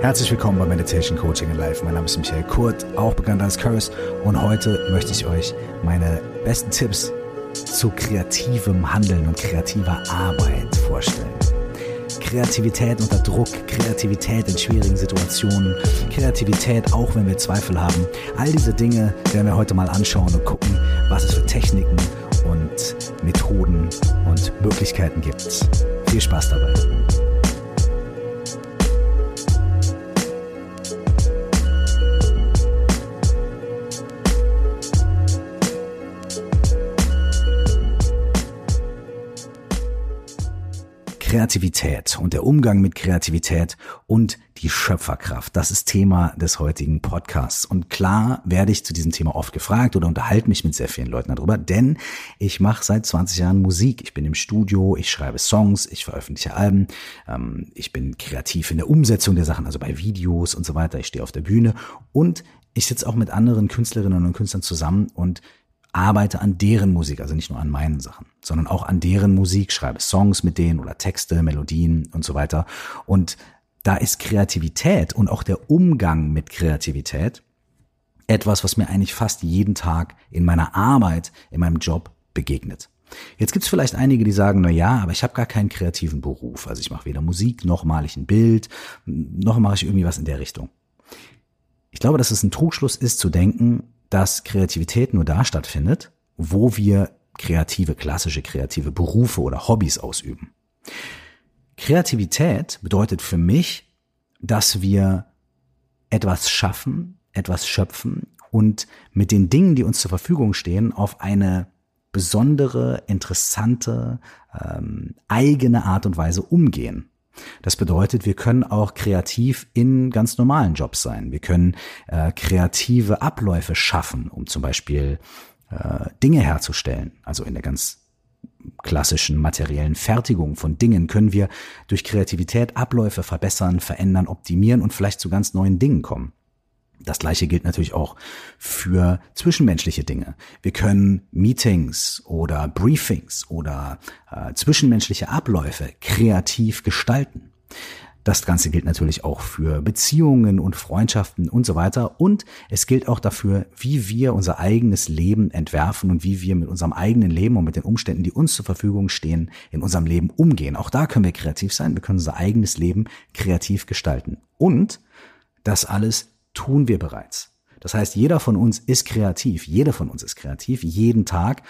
Herzlich willkommen bei Meditation Coaching in Life. Mein Name ist Michael Kurt, auch bekannt als Curse. Und heute möchte ich euch meine besten Tipps zu kreativem Handeln und kreativer Arbeit vorstellen. Kreativität unter Druck, Kreativität in schwierigen Situationen, Kreativität auch wenn wir Zweifel haben. All diese Dinge werden wir heute mal anschauen und gucken, was es für Techniken und Methoden und Möglichkeiten gibt. Viel Spaß dabei. Kreativität und der Umgang mit Kreativität und die Schöpferkraft. Das ist Thema des heutigen Podcasts. Und klar werde ich zu diesem Thema oft gefragt oder unterhalte mich mit sehr vielen Leuten darüber, denn ich mache seit 20 Jahren Musik. Ich bin im Studio, ich schreibe Songs, ich veröffentliche Alben, ähm, ich bin kreativ in der Umsetzung der Sachen, also bei Videos und so weiter. Ich stehe auf der Bühne und ich sitze auch mit anderen Künstlerinnen und Künstlern zusammen und arbeite an deren Musik, also nicht nur an meinen Sachen, sondern auch an deren Musik, schreibe Songs mit denen oder Texte, Melodien und so weiter. Und da ist Kreativität und auch der Umgang mit Kreativität etwas, was mir eigentlich fast jeden Tag in meiner Arbeit, in meinem Job begegnet. Jetzt gibt's vielleicht einige, die sagen, na ja, aber ich habe gar keinen kreativen Beruf. Also ich mache weder Musik, noch male ich ein Bild, noch mache ich irgendwie was in der Richtung. Ich glaube, dass es ein Trugschluss ist zu denken, dass Kreativität nur da stattfindet, wo wir kreative, klassische kreative Berufe oder Hobbys ausüben. Kreativität bedeutet für mich, dass wir etwas schaffen, etwas schöpfen und mit den Dingen, die uns zur Verfügung stehen, auf eine besondere, interessante, ähm, eigene Art und Weise umgehen. Das bedeutet, wir können auch kreativ in ganz normalen Jobs sein. Wir können äh, kreative Abläufe schaffen, um zum Beispiel äh, Dinge herzustellen. Also in der ganz klassischen materiellen Fertigung von Dingen können wir durch Kreativität Abläufe verbessern, verändern, optimieren und vielleicht zu ganz neuen Dingen kommen. Das gleiche gilt natürlich auch für zwischenmenschliche Dinge. Wir können Meetings oder Briefings oder äh, zwischenmenschliche Abläufe kreativ gestalten. Das Ganze gilt natürlich auch für Beziehungen und Freundschaften und so weiter. Und es gilt auch dafür, wie wir unser eigenes Leben entwerfen und wie wir mit unserem eigenen Leben und mit den Umständen, die uns zur Verfügung stehen, in unserem Leben umgehen. Auch da können wir kreativ sein. Wir können unser eigenes Leben kreativ gestalten. Und das alles tun wir bereits. Das heißt, jeder von uns ist kreativ, jeder von uns ist kreativ, jeden Tag,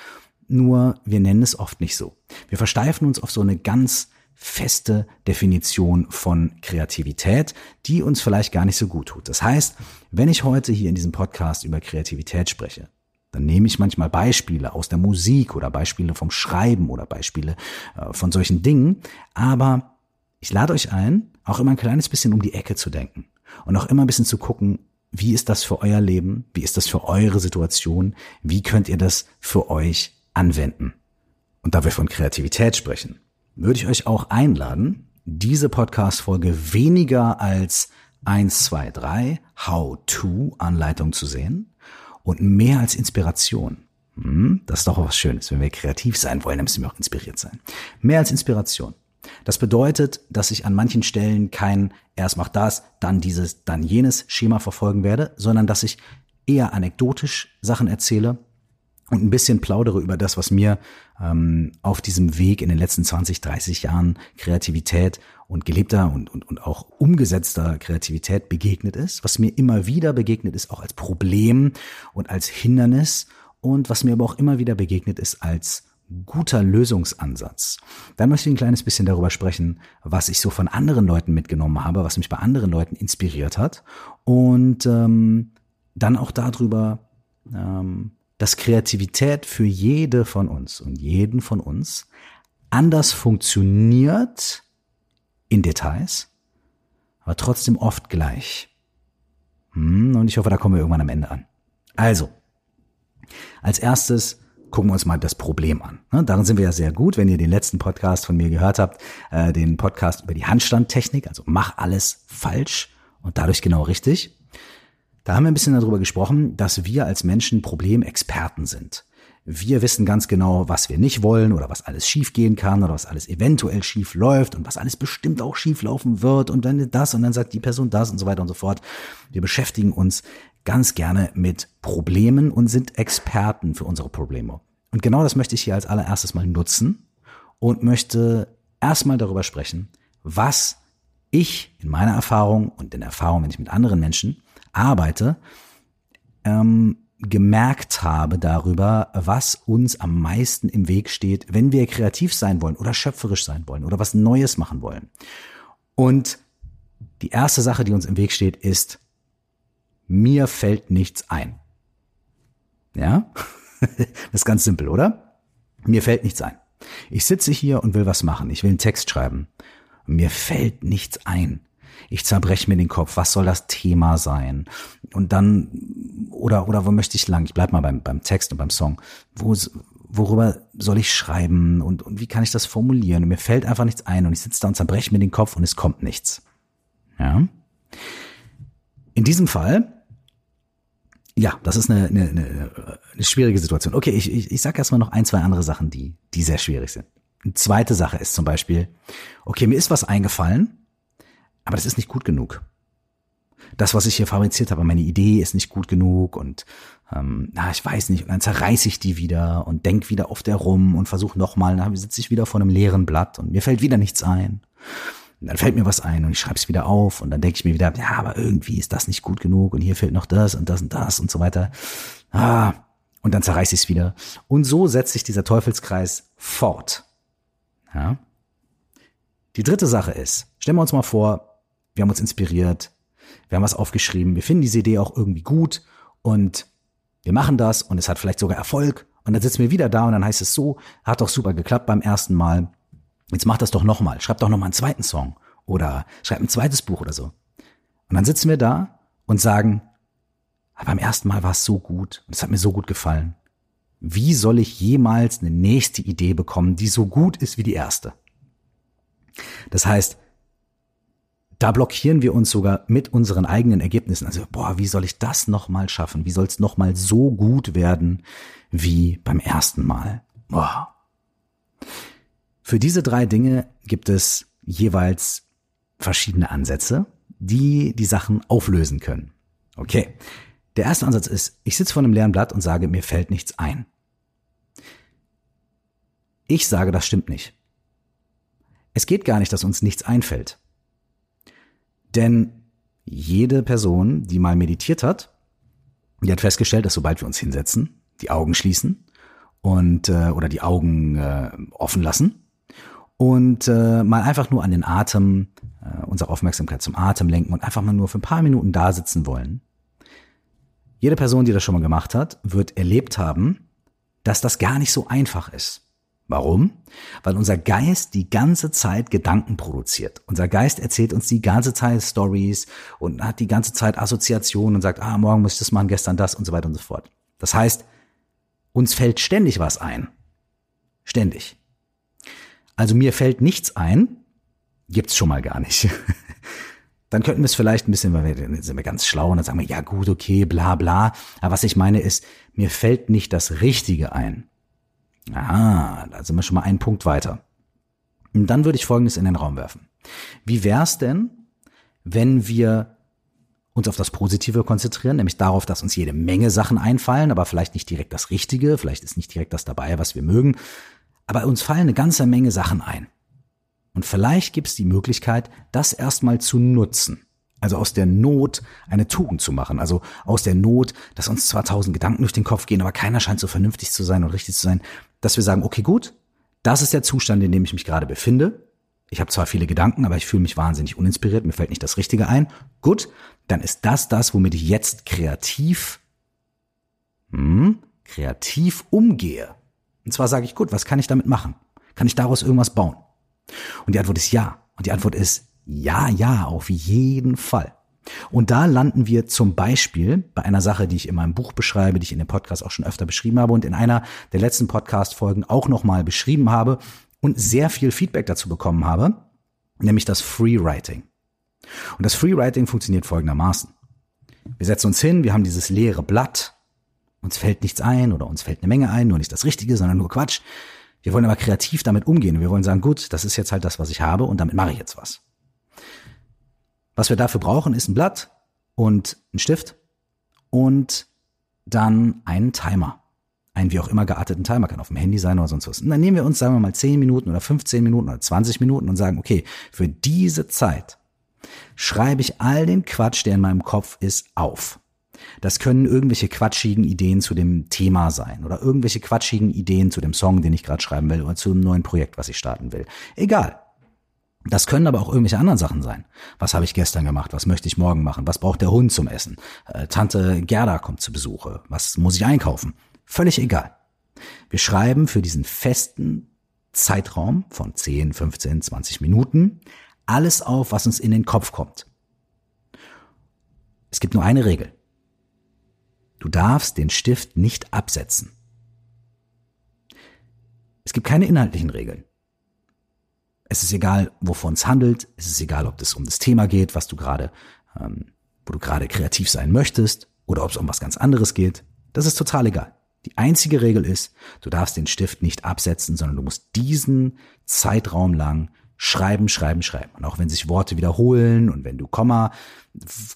nur wir nennen es oft nicht so. Wir versteifen uns auf so eine ganz feste Definition von Kreativität, die uns vielleicht gar nicht so gut tut. Das heißt, wenn ich heute hier in diesem Podcast über Kreativität spreche, dann nehme ich manchmal Beispiele aus der Musik oder Beispiele vom Schreiben oder Beispiele äh, von solchen Dingen, aber ich lade euch ein, auch immer ein kleines bisschen um die Ecke zu denken und auch immer ein bisschen zu gucken, wie ist das für euer Leben? Wie ist das für eure Situation? Wie könnt ihr das für euch anwenden? Und da wir von Kreativität sprechen, würde ich euch auch einladen, diese Podcast-Folge weniger als 1, 2, 3 How-to-Anleitung zu sehen und mehr als Inspiration. Hm, das ist doch was Schönes. Wenn wir kreativ sein wollen, dann müssen wir auch inspiriert sein. Mehr als Inspiration. Das bedeutet, dass ich an manchen Stellen kein erst macht das, dann dieses, dann jenes Schema verfolgen werde, sondern dass ich eher anekdotisch Sachen erzähle und ein bisschen plaudere über das, was mir ähm, auf diesem Weg in den letzten 20, 30 Jahren Kreativität und gelebter und, und, und auch umgesetzter Kreativität begegnet ist, was mir immer wieder begegnet ist, auch als Problem und als Hindernis und was mir aber auch immer wieder begegnet ist als guter Lösungsansatz. Dann möchte ich ein kleines bisschen darüber sprechen, was ich so von anderen Leuten mitgenommen habe, was mich bei anderen Leuten inspiriert hat und ähm, dann auch darüber, ähm, dass Kreativität für jede von uns und jeden von uns anders funktioniert in Details, aber trotzdem oft gleich. Hm, und ich hoffe, da kommen wir irgendwann am Ende an. Also, als erstes gucken wir uns mal das Problem an. Ne, darin sind wir ja sehr gut, wenn ihr den letzten Podcast von mir gehört habt, äh, den Podcast über die Handstandtechnik, also mach alles falsch und dadurch genau richtig. Da haben wir ein bisschen darüber gesprochen, dass wir als Menschen Problemexperten sind. wir wissen ganz genau, was wir nicht wollen oder was alles schief gehen kann oder was alles eventuell schief läuft und was alles bestimmt auch schief laufen wird und dann das und dann sagt die Person das und so weiter und so fort. Wir beschäftigen uns ganz gerne mit Problemen und sind Experten für unsere Probleme. Und genau das möchte ich hier als allererstes mal nutzen und möchte erstmal darüber sprechen, was ich in meiner Erfahrung und in Erfahrung, wenn ich mit anderen Menschen arbeite, ähm, gemerkt habe darüber, was uns am meisten im Weg steht, wenn wir kreativ sein wollen oder schöpferisch sein wollen oder was Neues machen wollen. Und die erste Sache, die uns im Weg steht, ist, mir fällt nichts ein. Ja? das ist ganz simpel, oder? Mir fällt nichts ein. Ich sitze hier und will was machen. Ich will einen Text schreiben. Mir fällt nichts ein. Ich zerbreche mir den Kopf, was soll das Thema sein? Und dann, oder, oder wo möchte ich lang? Ich bleib mal beim, beim Text und beim Song. Wo, worüber soll ich schreiben und, und wie kann ich das formulieren? Und mir fällt einfach nichts ein und ich sitze da und zerbreche mir den Kopf und es kommt nichts. Ja. In diesem Fall, ja, das ist eine, eine, eine, eine schwierige Situation. Okay, ich, ich, ich sage erstmal noch ein, zwei andere Sachen, die, die sehr schwierig sind. Eine zweite Sache ist zum Beispiel, okay, mir ist was eingefallen, aber das ist nicht gut genug. Das, was ich hier fabriziert habe, meine Idee ist nicht gut genug und ähm, na, ich weiß nicht, und dann zerreiße ich die wieder und denk wieder auf der rum und versuche nochmal, dann sitze ich wieder vor einem leeren Blatt und mir fällt wieder nichts ein. Und dann fällt mir was ein und ich schreibe es wieder auf und dann denke ich mir wieder, ja, aber irgendwie ist das nicht gut genug und hier fehlt noch das und das und das und so weiter. Ah, und dann zerreiße ich es wieder. Und so setzt sich dieser Teufelskreis fort. Ja? Die dritte Sache ist, stellen wir uns mal vor, wir haben uns inspiriert, wir haben was aufgeschrieben, wir finden diese Idee auch irgendwie gut und wir machen das und es hat vielleicht sogar Erfolg und dann sitzen wir wieder da und dann heißt es so, hat doch super geklappt beim ersten Mal, jetzt mach das doch nochmal, schreib doch nochmal einen zweiten Song oder schreib ein zweites Buch oder so. Und dann sitzen wir da und sagen, aber beim ersten Mal war es so gut und es hat mir so gut gefallen. Wie soll ich jemals eine nächste Idee bekommen, die so gut ist wie die erste? Das heißt, da blockieren wir uns sogar mit unseren eigenen Ergebnissen. Also, boah, wie soll ich das nochmal schaffen? Wie soll es nochmal so gut werden wie beim ersten Mal? Boah. Für diese drei Dinge gibt es jeweils verschiedene Ansätze, die die Sachen auflösen können. Okay. Der erste Ansatz ist, ich sitze vor einem leeren Blatt und sage, mir fällt nichts ein. Ich sage, das stimmt nicht. Es geht gar nicht, dass uns nichts einfällt. Denn jede Person, die mal meditiert hat, die hat festgestellt, dass sobald wir uns hinsetzen, die Augen schließen und äh, oder die Augen äh, offen lassen und äh, mal einfach nur an den Atem, äh, unsere Aufmerksamkeit zum Atem lenken und einfach mal nur für ein paar Minuten da sitzen wollen. Jede Person, die das schon mal gemacht hat, wird erlebt haben, dass das gar nicht so einfach ist. Warum? Weil unser Geist die ganze Zeit Gedanken produziert. Unser Geist erzählt uns die ganze Zeit Stories und hat die ganze Zeit Assoziationen und sagt, ah, morgen muss ich das machen, gestern das und so weiter und so fort. Das heißt, uns fällt ständig was ein. Ständig. Also mir fällt nichts ein, gibt's schon mal gar nicht. dann könnten wir es vielleicht ein bisschen, weil wir sind wir ganz schlau und dann sagen wir, ja gut, okay, bla bla. Aber was ich meine ist, mir fällt nicht das Richtige ein. Ah, da sind wir schon mal einen Punkt weiter. Und dann würde ich Folgendes in den Raum werfen. Wie wär's denn, wenn wir uns auf das Positive konzentrieren, nämlich darauf, dass uns jede Menge Sachen einfallen, aber vielleicht nicht direkt das Richtige, vielleicht ist nicht direkt das dabei, was wir mögen, aber uns fallen eine ganze Menge Sachen ein. Und vielleicht gibt es die Möglichkeit, das erstmal zu nutzen. Also aus der Not eine Tugend zu machen. Also aus der Not, dass uns zwar tausend Gedanken durch den Kopf gehen, aber keiner scheint so vernünftig zu sein und richtig zu sein, dass wir sagen, okay, gut, das ist der Zustand, in dem ich mich gerade befinde. Ich habe zwar viele Gedanken, aber ich fühle mich wahnsinnig uninspiriert, mir fällt nicht das Richtige ein. Gut, dann ist das das, womit ich jetzt kreativ, hm, kreativ umgehe. Und zwar sage ich, gut, was kann ich damit machen? Kann ich daraus irgendwas bauen? Und die Antwort ist ja. Und die Antwort ist ja, ja, auf jeden Fall. Und da landen wir zum Beispiel bei einer Sache, die ich in meinem Buch beschreibe, die ich in dem Podcast auch schon öfter beschrieben habe und in einer der letzten Podcast-Folgen auch nochmal beschrieben habe und sehr viel Feedback dazu bekommen habe, nämlich das Freewriting. Und das Freewriting funktioniert folgendermaßen. Wir setzen uns hin, wir haben dieses leere Blatt Uns fällt nichts ein oder uns fällt eine Menge ein, nur nicht das Richtige, sondern nur Quatsch. Wir wollen aber kreativ damit umgehen. Wir wollen sagen, gut, das ist jetzt halt das, was ich habe und damit mache ich jetzt was. Was wir dafür brauchen, ist ein Blatt und ein Stift und dann einen Timer. Einen wie auch immer gearteten Timer, kann auf dem Handy sein oder sonst was. Und dann nehmen wir uns, sagen wir mal, 10 Minuten oder 15 Minuten oder 20 Minuten und sagen, okay, für diese Zeit schreibe ich all den Quatsch, der in meinem Kopf ist, auf. Das können irgendwelche quatschigen Ideen zu dem Thema sein oder irgendwelche quatschigen Ideen zu dem Song, den ich gerade schreiben will oder zu einem neuen Projekt, was ich starten will. Egal. Das können aber auch irgendwelche anderen Sachen sein. Was habe ich gestern gemacht? Was möchte ich morgen machen? Was braucht der Hund zum Essen? Äh, Tante Gerda kommt zu Besuche. Was muss ich einkaufen? Völlig egal. Wir schreiben für diesen festen Zeitraum von 10, 15, 20 Minuten alles auf, was uns in den Kopf kommt. Es gibt nur eine Regel. Du darfst den Stift nicht absetzen. Es gibt keine inhaltlichen Regeln. Es ist egal, wovon es handelt. Es ist egal, ob es um das Thema geht, was du gerade, ähm, wo du gerade kreativ sein möchtest, oder ob es um was ganz anderes geht. Das ist total egal. Die einzige Regel ist, du darfst den Stift nicht absetzen, sondern du musst diesen Zeitraum lang schreiben, schreiben, schreiben. Und auch wenn sich Worte wiederholen und wenn du Komma,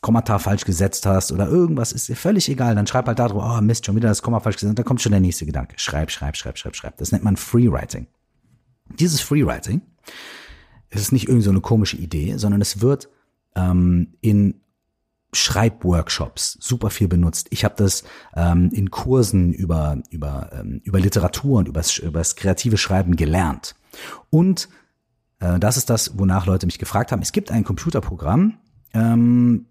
Kommata falsch gesetzt hast oder irgendwas, ist dir völlig egal. Dann schreib halt da drüber, oh Mist, schon wieder das Komma falsch gesetzt. Dann kommt schon der nächste Gedanke. Schreib, schreib, schreib, schreib, schreib. Das nennt man Freewriting. Dieses Freewriting ist nicht irgend so eine komische Idee, sondern es wird ähm, in Schreibworkshops super viel benutzt. Ich habe das ähm, in Kursen über über ähm, über Literatur und über das kreative Schreiben gelernt. Und äh, das ist das, wonach Leute mich gefragt haben. Es gibt ein Computerprogramm. Ähm,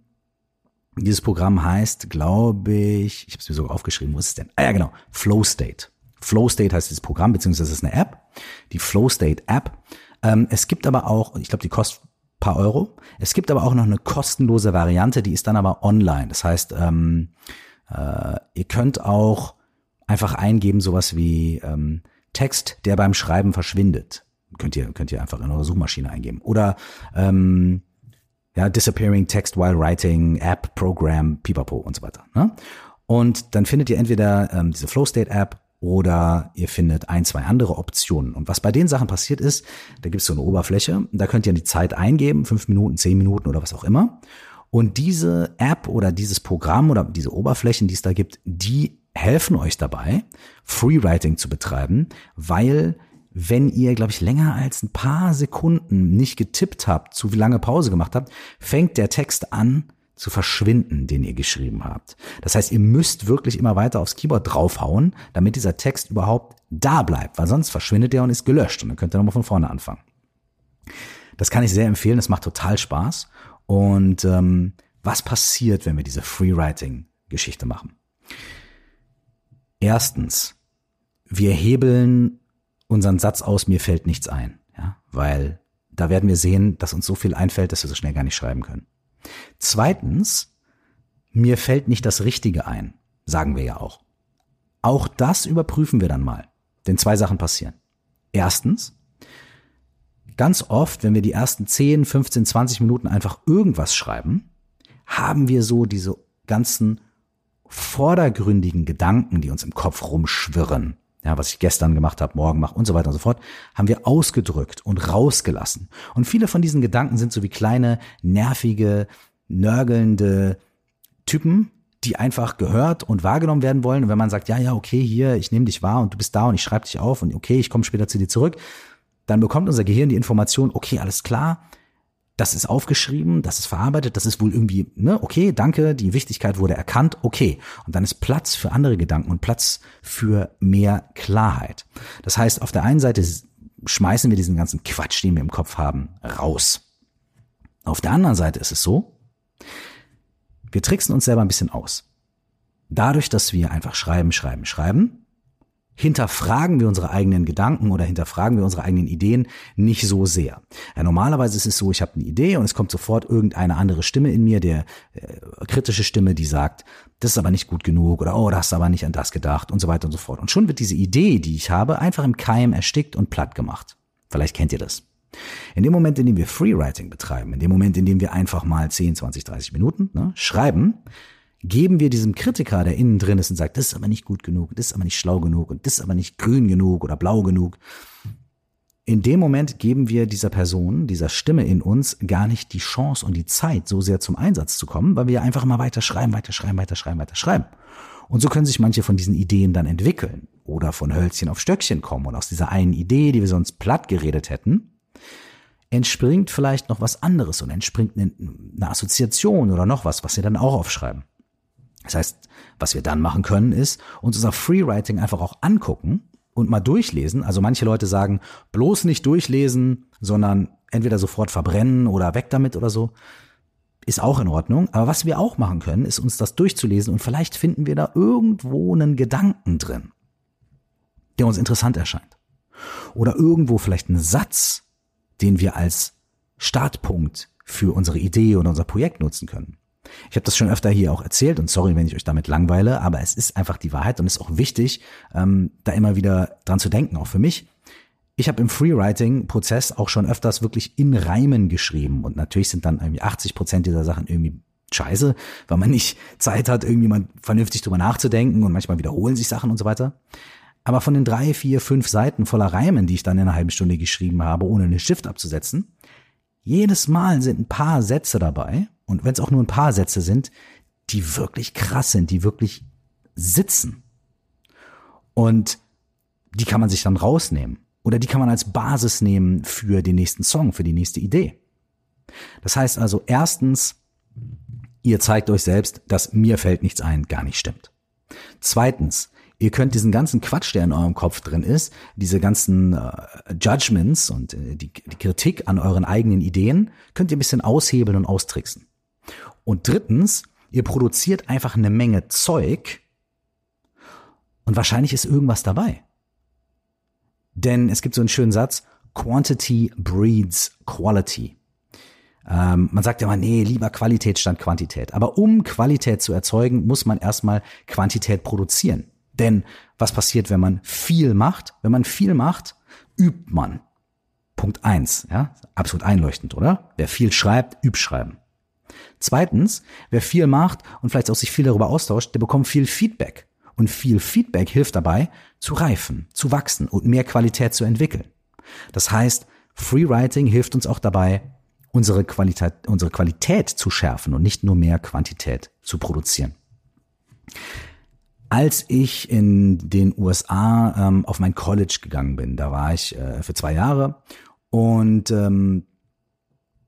dieses Programm heißt, glaube ich, ich habe es mir sogar aufgeschrieben. Wo ist es denn? Ah ja, genau, Flow State. Flow State heißt dieses Programm beziehungsweise es ist eine App. Die Flow State App ähm, es gibt aber auch, ich glaube, die kostet paar Euro. Es gibt aber auch noch eine kostenlose Variante, die ist dann aber online. Das heißt, ähm, äh, ihr könnt auch einfach eingeben, sowas wie ähm, Text, der beim Schreiben verschwindet. Könnt ihr, könnt ihr einfach in eure Suchmaschine eingeben. Oder ähm, ja, Disappearing Text while Writing, App, Program, Pipapo und so weiter. Ne? Und dann findet ihr entweder ähm, diese Flow State App oder ihr findet ein, zwei andere Optionen. Und was bei den Sachen passiert ist, da gibt es so eine Oberfläche, da könnt ihr die Zeit eingeben, fünf Minuten, zehn Minuten oder was auch immer. Und diese App oder dieses Programm oder diese Oberflächen, die es da gibt, die helfen euch dabei, Freewriting zu betreiben, weil wenn ihr, glaube ich, länger als ein paar Sekunden nicht getippt habt, zu lange Pause gemacht habt, fängt der Text an, zu verschwinden, den ihr geschrieben habt. Das heißt, ihr müsst wirklich immer weiter aufs Keyboard draufhauen, damit dieser Text überhaupt da bleibt, weil sonst verschwindet er und ist gelöscht und dann könnt ihr nochmal von vorne anfangen. Das kann ich sehr empfehlen, das macht total Spaß. Und ähm, was passiert, wenn wir diese Freewriting-Geschichte machen? Erstens, wir hebeln unseren Satz aus, mir fällt nichts ein, ja, weil da werden wir sehen, dass uns so viel einfällt, dass wir so schnell gar nicht schreiben können. Zweitens, mir fällt nicht das Richtige ein, sagen wir ja auch. Auch das überprüfen wir dann mal, denn zwei Sachen passieren. Erstens, ganz oft, wenn wir die ersten 10, 15, 20 Minuten einfach irgendwas schreiben, haben wir so diese ganzen vordergründigen Gedanken, die uns im Kopf rumschwirren, ja, was ich gestern gemacht habe, morgen mache und so weiter und so fort, haben wir ausgedrückt und rausgelassen. Und viele von diesen Gedanken sind so wie kleine, nervige, nörgelnde Typen, die einfach gehört und wahrgenommen werden wollen. Und wenn man sagt, ja, ja, okay, hier, ich nehme dich wahr und du bist da und ich schreibe dich auf und okay, ich komme später zu dir zurück, dann bekommt unser Gehirn die Information, okay, alles klar, das ist aufgeschrieben, das ist verarbeitet, das ist wohl irgendwie, ne, okay, danke, die Wichtigkeit wurde erkannt, okay. Und dann ist Platz für andere Gedanken und Platz für mehr Klarheit. Das heißt, auf der einen Seite schmeißen wir diesen ganzen Quatsch, den wir im Kopf haben, raus. Auf der anderen Seite ist es so, wir tricksen uns selber ein bisschen aus. Dadurch, dass wir einfach schreiben, schreiben, schreiben, hinterfragen wir unsere eigenen Gedanken oder hinterfragen wir unsere eigenen Ideen nicht so sehr. Ja, normalerweise ist es so, ich habe eine Idee und es kommt sofort irgendeine andere Stimme in mir, der äh, kritische Stimme, die sagt, das ist aber nicht gut genug oder oh, da hast du aber nicht an das gedacht und so weiter und so fort. Und schon wird diese Idee, die ich habe, einfach im Keim erstickt und platt gemacht. Vielleicht kennt ihr das. In dem Moment, in dem wir Freewriting betreiben, in dem Moment, in dem wir einfach mal 10, 20, 30 Minuten ne, schreiben, geben wir diesem Kritiker, der innen drin ist und sagt, das ist aber nicht gut genug, das ist aber nicht schlau genug und das ist aber nicht grün genug oder blau genug. In dem Moment geben wir dieser Person, dieser Stimme in uns gar nicht die Chance und die Zeit, so sehr zum Einsatz zu kommen, weil wir einfach immer weiter schreiben, weiter schreiben, weiter schreiben, weiter schreiben. Und so können sich manche von diesen Ideen dann entwickeln oder von Hölzchen auf Stöckchen kommen und aus dieser einen Idee, die wir sonst platt geredet hätten, entspringt vielleicht noch was anderes und entspringt eine, eine Assoziation oder noch was, was wir dann auch aufschreiben. Das heißt, was wir dann machen können, ist uns unser Freewriting einfach auch angucken und mal durchlesen. Also manche Leute sagen, bloß nicht durchlesen, sondern entweder sofort verbrennen oder weg damit oder so. Ist auch in Ordnung. Aber was wir auch machen können, ist uns das durchzulesen und vielleicht finden wir da irgendwo einen Gedanken drin, der uns interessant erscheint. Oder irgendwo vielleicht einen Satz, den wir als Startpunkt für unsere Idee oder unser Projekt nutzen können. Ich habe das schon öfter hier auch erzählt und sorry, wenn ich euch damit langweile, aber es ist einfach die Wahrheit und ist auch wichtig, ähm, da immer wieder dran zu denken, auch für mich. Ich habe im Freewriting-Prozess auch schon öfters wirklich in Reimen geschrieben und natürlich sind dann irgendwie 80 Prozent dieser Sachen irgendwie scheiße, weil man nicht Zeit hat, irgendwie mal vernünftig drüber nachzudenken und manchmal wiederholen sich Sachen und so weiter. Aber von den drei, vier, fünf Seiten voller Reimen, die ich dann in einer halben Stunde geschrieben habe, ohne eine Shift abzusetzen, jedes Mal sind ein paar Sätze dabei, und wenn es auch nur ein paar Sätze sind, die wirklich krass sind, die wirklich sitzen. Und die kann man sich dann rausnehmen. Oder die kann man als Basis nehmen für den nächsten Song, für die nächste Idee. Das heißt also, erstens, ihr zeigt euch selbst, dass mir fällt nichts ein, gar nicht stimmt. Zweitens, ihr könnt diesen ganzen Quatsch, der in eurem Kopf drin ist, diese ganzen äh, Judgments und äh, die, die Kritik an euren eigenen Ideen, könnt ihr ein bisschen aushebeln und austricksen. Und drittens, ihr produziert einfach eine Menge Zeug und wahrscheinlich ist irgendwas dabei. Denn es gibt so einen schönen Satz, Quantity breeds Quality. Ähm, man sagt ja mal, nee, lieber Qualität statt Quantität. Aber um Qualität zu erzeugen, muss man erstmal Quantität produzieren. Denn was passiert, wenn man viel macht? Wenn man viel macht, übt man. Punkt eins, ja, absolut einleuchtend, oder? Wer viel schreibt, übt schreiben. Zweitens, wer viel macht und vielleicht auch sich viel darüber austauscht, der bekommt viel Feedback. Und viel Feedback hilft dabei, zu reifen, zu wachsen und mehr Qualität zu entwickeln. Das heißt, Freewriting hilft uns auch dabei, unsere Qualität, unsere Qualität zu schärfen und nicht nur mehr Quantität zu produzieren. Als ich in den USA ähm, auf mein College gegangen bin, da war ich äh, für zwei Jahre und ähm,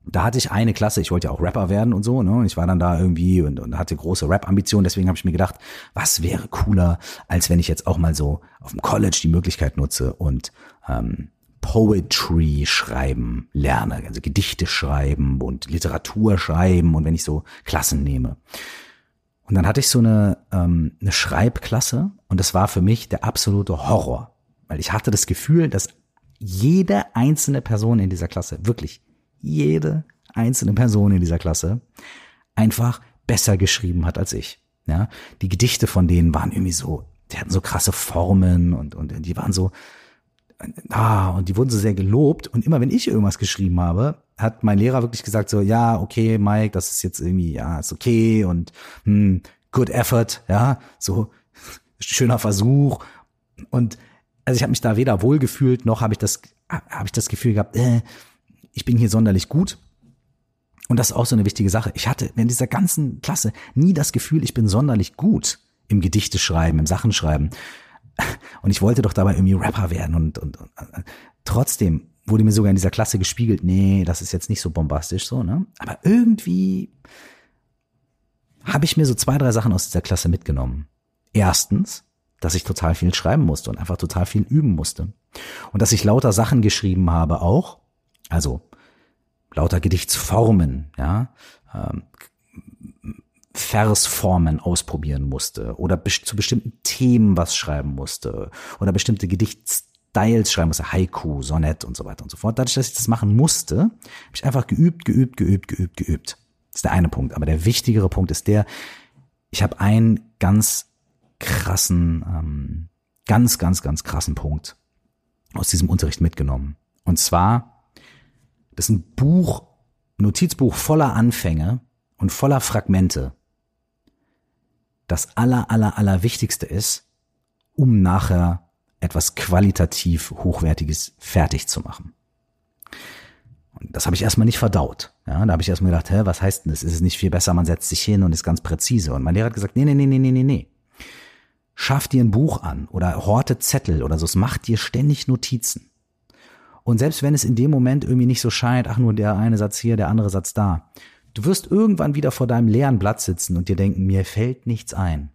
da hatte ich eine Klasse, ich wollte ja auch Rapper werden und so, ne? Und ich war dann da irgendwie und, und hatte große Rap-Ambitionen, deswegen habe ich mir gedacht, was wäre cooler, als wenn ich jetzt auch mal so auf dem College die Möglichkeit nutze und ähm, Poetry schreiben lerne, also Gedichte schreiben und Literatur schreiben und wenn ich so Klassen nehme. Und dann hatte ich so eine, ähm, eine Schreibklasse und das war für mich der absolute Horror, weil ich hatte das Gefühl, dass jede einzelne Person in dieser Klasse, wirklich jede einzelne Person in dieser Klasse einfach besser geschrieben hat als ich. Ja, die Gedichte von denen waren irgendwie so, die hatten so krasse Formen und, und die waren so, ah, und die wurden so sehr gelobt. Und immer wenn ich irgendwas geschrieben habe, hat mein Lehrer wirklich gesagt so, ja, okay, Mike, das ist jetzt irgendwie, ja, ist okay und hm, good effort, ja, so schöner Versuch. Und also ich habe mich da weder wohlgefühlt, noch habe ich das, habe ich das Gefühl gehabt, äh, ich bin hier sonderlich gut. Und das ist auch so eine wichtige Sache. Ich hatte in dieser ganzen Klasse nie das Gefühl, ich bin sonderlich gut im Gedichte schreiben, im Sachenschreiben. Und ich wollte doch dabei irgendwie Rapper werden und, und, und trotzdem wurde mir sogar in dieser Klasse gespiegelt, nee, das ist jetzt nicht so bombastisch so, ne? Aber irgendwie habe ich mir so zwei, drei Sachen aus dieser Klasse mitgenommen. Erstens, dass ich total viel schreiben musste und einfach total viel üben musste. Und dass ich lauter Sachen geschrieben habe auch, also lauter Gedichtsformen, ja, ähm, Versformen ausprobieren musste oder zu bestimmten Themen was schreiben musste oder bestimmte Gedichtstyles schreiben musste, Haiku, Sonett und so weiter und so fort. Dadurch, dass ich das machen musste, habe ich einfach geübt, geübt, geübt, geübt, geübt. Das ist der eine Punkt. Aber der wichtigere Punkt ist der, ich habe einen ganz krassen, ähm, ganz, ganz, ganz krassen Punkt aus diesem Unterricht mitgenommen. Und zwar das ist ein Buch, ein Notizbuch voller Anfänge und voller Fragmente. das aller, aller, aller Wichtigste ist, um nachher etwas qualitativ Hochwertiges fertig zu machen. Und das habe ich erstmal nicht verdaut. Ja, da habe ich erstmal gedacht, hä, was heißt denn das? Ist es nicht viel besser, man setzt sich hin und ist ganz präzise? Und mein Lehrer hat gesagt, nee, nee, nee, nee, nee, nee. Schaff dir ein Buch an oder horte Zettel oder so, es macht dir ständig Notizen. Und selbst wenn es in dem Moment irgendwie nicht so scheint, ach nur der eine Satz hier, der andere Satz da, du wirst irgendwann wieder vor deinem leeren Blatt sitzen und dir denken, mir fällt nichts ein.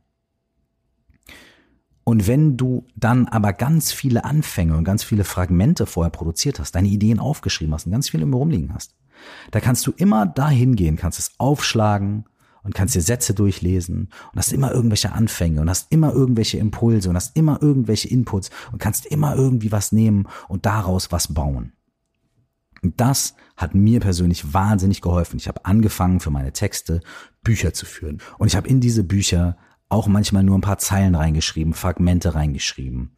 Und wenn du dann aber ganz viele Anfänge und ganz viele Fragmente vorher produziert hast, deine Ideen aufgeschrieben hast und ganz viele immer rumliegen hast, da kannst du immer dahin gehen, kannst es aufschlagen und kannst dir Sätze durchlesen und hast immer irgendwelche Anfänge und hast immer irgendwelche Impulse und hast immer irgendwelche Inputs und kannst immer irgendwie was nehmen und daraus was bauen. Und das hat mir persönlich wahnsinnig geholfen. Ich habe angefangen für meine Texte Bücher zu führen und ich habe in diese Bücher auch manchmal nur ein paar Zeilen reingeschrieben, Fragmente reingeschrieben.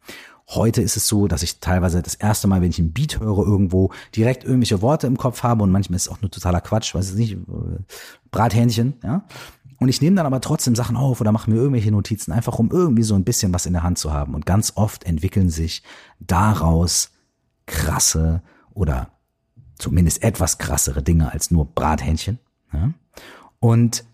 Heute ist es so, dass ich teilweise das erste Mal, wenn ich ein Beat höre irgendwo, direkt irgendwelche Worte im Kopf habe und manchmal ist es auch nur totaler Quatsch, weiß ich nicht, äh, Brathähnchen, ja. Und ich nehme dann aber trotzdem Sachen auf oder mache mir irgendwelche Notizen, einfach um irgendwie so ein bisschen was in der Hand zu haben. Und ganz oft entwickeln sich daraus krasse oder zumindest etwas krassere Dinge als nur Brathähnchen. Ja? Und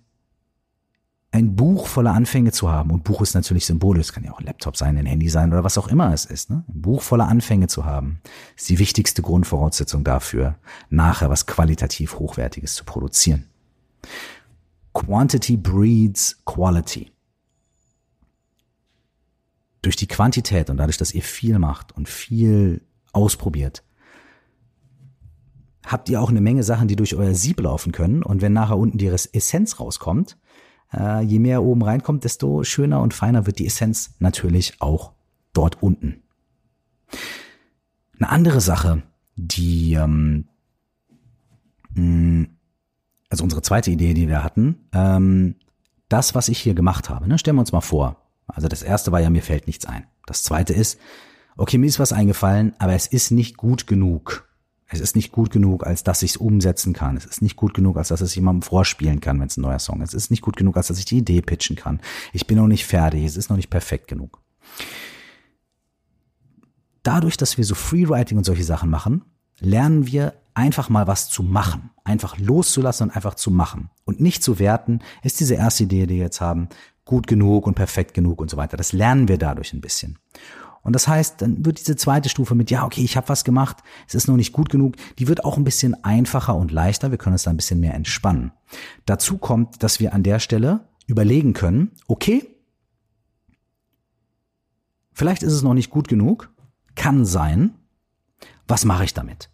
ein Buch voller Anfänge zu haben, und Buch ist natürlich symbolisch, es kann ja auch ein Laptop sein, ein Handy sein oder was auch immer es ist, ne? ein Buch voller Anfänge zu haben, ist die wichtigste Grundvoraussetzung dafür, nachher was qualitativ Hochwertiges zu produzieren. Quantity breeds Quality. Durch die Quantität und dadurch, dass ihr viel macht und viel ausprobiert, habt ihr auch eine Menge Sachen, die durch euer Sieb laufen können. Und wenn nachher unten die Essenz rauskommt, äh, je mehr oben reinkommt, desto schöner und feiner wird die Essenz natürlich auch dort unten. Eine andere Sache, die, ähm, also unsere zweite Idee, die wir hatten, ähm, das, was ich hier gemacht habe, ne, stellen wir uns mal vor. Also das erste war ja, mir fällt nichts ein. Das zweite ist, okay, mir ist was eingefallen, aber es ist nicht gut genug. Es ist nicht gut genug, als dass ich es umsetzen kann. Es ist nicht gut genug, als dass es jemandem vorspielen kann, wenn es ein neuer Song ist. Es ist nicht gut genug, als dass ich die Idee pitchen kann. Ich bin noch nicht fertig. Es ist noch nicht perfekt genug. Dadurch, dass wir so Freewriting und solche Sachen machen, lernen wir einfach mal was zu machen. Einfach loszulassen und einfach zu machen. Und nicht zu werten, ist diese erste Idee, die wir jetzt haben, gut genug und perfekt genug und so weiter. Das lernen wir dadurch ein bisschen. Und das heißt, dann wird diese zweite Stufe mit, ja, okay, ich habe was gemacht, es ist noch nicht gut genug, die wird auch ein bisschen einfacher und leichter, wir können uns da ein bisschen mehr entspannen. Dazu kommt, dass wir an der Stelle überlegen können, okay, vielleicht ist es noch nicht gut genug, kann sein, was mache ich damit?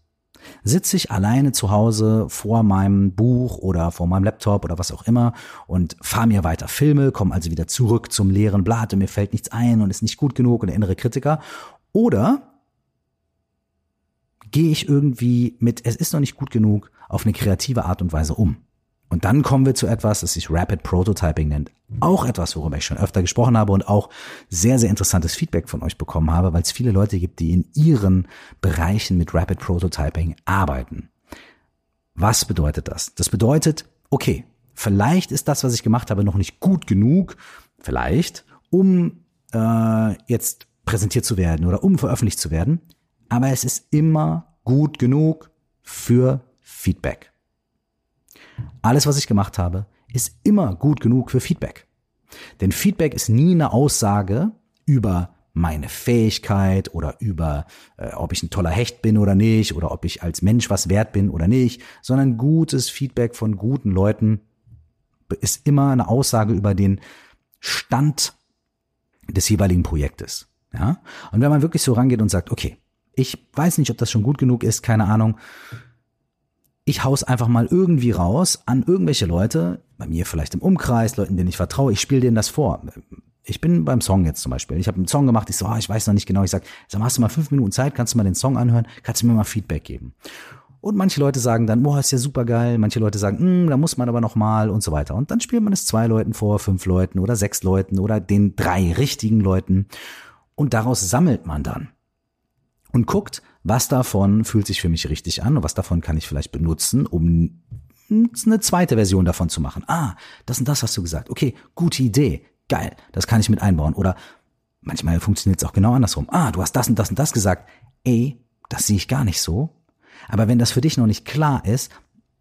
Sitze ich alleine zu Hause vor meinem Buch oder vor meinem Laptop oder was auch immer und fahre mir weiter Filme, komme also wieder zurück zum leeren Blatt und mir fällt nichts ein und ist nicht gut genug und der innere Kritiker. Oder gehe ich irgendwie mit, es ist noch nicht gut genug, auf eine kreative Art und Weise um. Und dann kommen wir zu etwas, das sich Rapid Prototyping nennt. Auch etwas, worüber ich schon öfter gesprochen habe und auch sehr, sehr interessantes Feedback von euch bekommen habe, weil es viele Leute gibt, die in ihren Bereichen mit Rapid Prototyping arbeiten. Was bedeutet das? Das bedeutet, okay, vielleicht ist das, was ich gemacht habe, noch nicht gut genug, vielleicht, um äh, jetzt präsentiert zu werden oder um veröffentlicht zu werden, aber es ist immer gut genug für Feedback. Alles, was ich gemacht habe, ist immer gut genug für Feedback. Denn Feedback ist nie eine Aussage über meine Fähigkeit oder über, äh, ob ich ein toller Hecht bin oder nicht oder ob ich als Mensch was wert bin oder nicht, sondern gutes Feedback von guten Leuten ist immer eine Aussage über den Stand des jeweiligen Projektes. Ja? Und wenn man wirklich so rangeht und sagt, okay, ich weiß nicht, ob das schon gut genug ist, keine Ahnung, ich hau's einfach mal irgendwie raus an irgendwelche Leute, bei mir vielleicht im Umkreis, Leuten, denen ich vertraue, ich spiele denen das vor. Ich bin beim Song jetzt zum Beispiel. Ich habe einen Song gemacht, ich so, oh, ich weiß noch nicht genau. Ich sag, sag mal, hast du mal fünf Minuten Zeit, kannst du mal den Song anhören, kannst du mir mal Feedback geben. Und manche Leute sagen dann, boah, ist ja super geil. Manche Leute sagen, hm, da muss man aber noch mal und so weiter. Und dann spielt man es zwei Leuten vor, fünf Leuten oder sechs Leuten oder den drei richtigen Leuten. Und daraus sammelt man dann und guckt, was davon fühlt sich für mich richtig an und was davon kann ich vielleicht benutzen, um eine zweite Version davon zu machen. Ah, das und das hast du gesagt. Okay, gute Idee. Geil, das kann ich mit einbauen. Oder manchmal funktioniert es auch genau andersrum. Ah, du hast das und das und das gesagt. Ey, das sehe ich gar nicht so. Aber wenn das für dich noch nicht klar ist,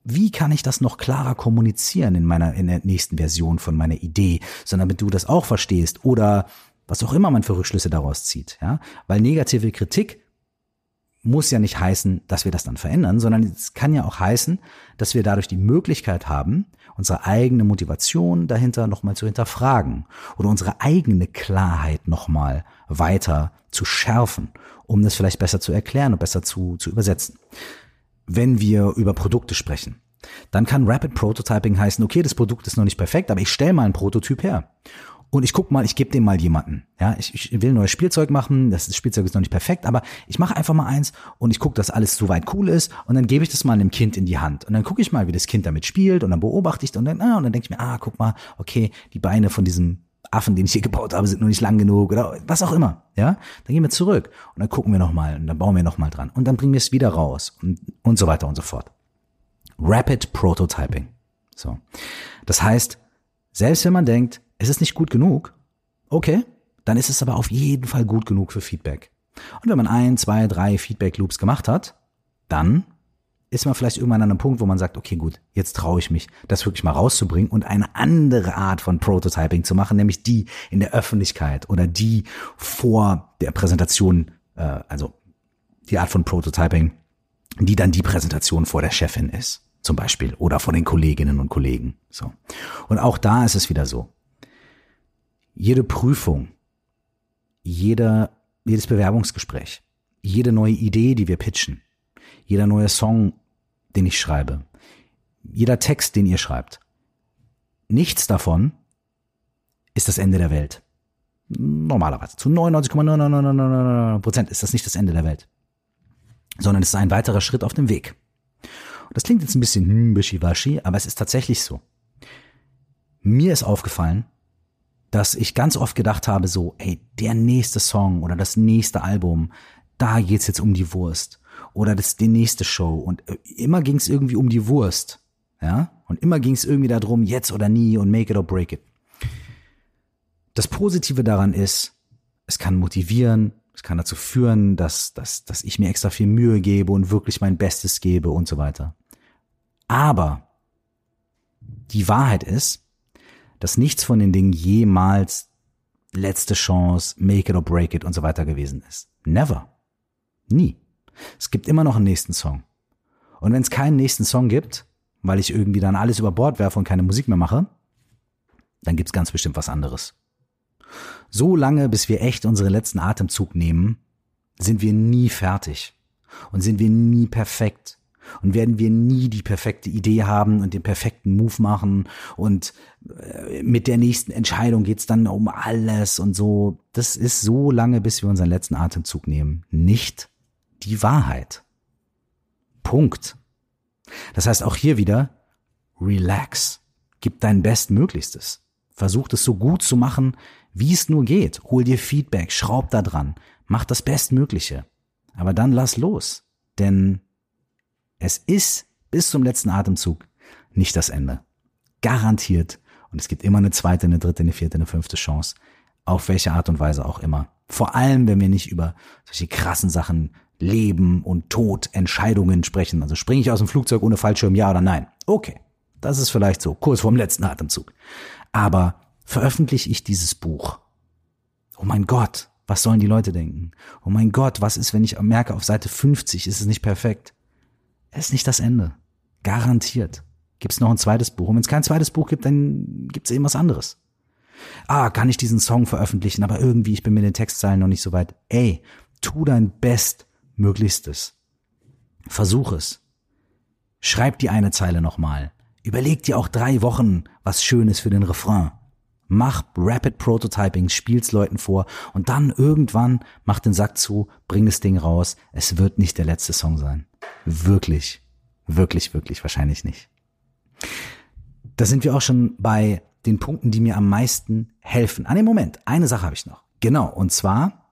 wie kann ich das noch klarer kommunizieren in meiner, in der nächsten Version von meiner Idee, sondern damit du das auch verstehst oder was auch immer man für Rückschlüsse daraus zieht, ja? Weil negative Kritik muss ja nicht heißen, dass wir das dann verändern, sondern es kann ja auch heißen, dass wir dadurch die Möglichkeit haben, unsere eigene Motivation dahinter nochmal zu hinterfragen oder unsere eigene Klarheit nochmal weiter zu schärfen, um das vielleicht besser zu erklären und besser zu, zu übersetzen. Wenn wir über Produkte sprechen, dann kann Rapid Prototyping heißen, okay, das Produkt ist noch nicht perfekt, aber ich stelle mal einen Prototyp her und ich guck mal, ich gebe dem mal jemanden. Ja, ich, ich will neues Spielzeug machen, das Spielzeug ist noch nicht perfekt, aber ich mache einfach mal eins und ich guck, dass alles soweit cool ist und dann gebe ich das mal einem Kind in die Hand und dann gucke ich mal, wie das Kind damit spielt und dann beobachte ich und dann ah, und dann denke ich mir, ah, guck mal, okay, die Beine von diesem Affen, den ich hier gebaut habe, sind noch nicht lang genug oder was auch immer, ja? Dann gehen wir zurück und dann gucken wir noch mal und dann bauen wir noch mal dran und dann bringen wir es wieder raus und und so weiter und so fort. Rapid Prototyping. So. Das heißt, selbst wenn man denkt, ist es nicht gut genug? Okay, dann ist es aber auf jeden Fall gut genug für Feedback. Und wenn man ein, zwei, drei Feedback-Loops gemacht hat, dann ist man vielleicht irgendwann an einem Punkt, wo man sagt, okay, gut, jetzt traue ich mich, das wirklich mal rauszubringen und eine andere Art von Prototyping zu machen, nämlich die in der Öffentlichkeit oder die vor der Präsentation, äh, also die Art von Prototyping, die dann die Präsentation vor der Chefin ist, zum Beispiel, oder vor den Kolleginnen und Kollegen. So. Und auch da ist es wieder so jede Prüfung, jeder, jedes Bewerbungsgespräch, jede neue Idee, die wir pitchen, jeder neue Song, den ich schreibe, jeder Text, den ihr schreibt, nichts davon ist das Ende der Welt. Normalerweise. Zu 99,999 Prozent ist das nicht das Ende der Welt. Sondern es ist ein weiterer Schritt auf dem Weg. Das klingt jetzt ein bisschen hm, wischiwaschi, aber es ist tatsächlich so. Mir ist aufgefallen, dass ich ganz oft gedacht habe, so, ey, der nächste Song oder das nächste Album, da geht's jetzt um die Wurst. Oder das die nächste Show. Und äh, immer ging's irgendwie um die Wurst. Ja? Und immer ging's irgendwie darum, jetzt oder nie und make it or break it. Das Positive daran ist, es kann motivieren, es kann dazu führen, dass, dass, dass ich mir extra viel Mühe gebe und wirklich mein Bestes gebe und so weiter. Aber die Wahrheit ist, dass nichts von den Dingen jemals letzte Chance, make it or break it und so weiter gewesen ist. Never. Nie. Es gibt immer noch einen nächsten Song. Und wenn es keinen nächsten Song gibt, weil ich irgendwie dann alles über Bord werfe und keine Musik mehr mache, dann gibt's ganz bestimmt was anderes. So lange, bis wir echt unseren letzten Atemzug nehmen, sind wir nie fertig und sind wir nie perfekt und werden wir nie die perfekte Idee haben und den perfekten Move machen und äh, mit der nächsten Entscheidung geht's dann um alles und so. Das ist so lange, bis wir unseren letzten Atemzug nehmen. Nicht die Wahrheit. Punkt. Das heißt auch hier wieder, relax. Gib dein Bestmöglichstes. Versuch es so gut zu machen, wie es nur geht. Hol dir Feedback, schraub da dran, mach das Bestmögliche. Aber dann lass los. Denn es ist bis zum letzten Atemzug nicht das Ende. Garantiert. Und es gibt immer eine zweite, eine dritte, eine vierte, eine fünfte Chance. Auf welche Art und Weise auch immer. Vor allem, wenn wir nicht über solche krassen Sachen Leben und Tod, Entscheidungen sprechen. Also springe ich aus dem Flugzeug ohne Fallschirm, ja oder nein? Okay. Das ist vielleicht so, kurz vorm letzten Atemzug. Aber veröffentliche ich dieses Buch? Oh mein Gott, was sollen die Leute denken? Oh mein Gott, was ist, wenn ich merke, auf Seite 50 ist es nicht perfekt? Es ist nicht das Ende. Garantiert. Gibt es noch ein zweites Buch? Und wenn es kein zweites Buch gibt, dann gibt es eben was anderes. Ah, kann ich diesen Song veröffentlichen, aber irgendwie, ich bin mit den Textzeilen noch nicht so weit. Ey, tu dein Bestmöglichstes. Versuch es. Schreib die eine Zeile nochmal. Überleg dir auch drei Wochen was Schönes für den Refrain. Mach Rapid Prototyping, spiel's Leuten vor und dann irgendwann mach den Sack zu, bring das Ding raus. Es wird nicht der letzte Song sein. Wirklich, wirklich, wirklich wahrscheinlich nicht. Da sind wir auch schon bei den Punkten, die mir am meisten helfen. An dem Moment, eine Sache habe ich noch. Genau, und zwar,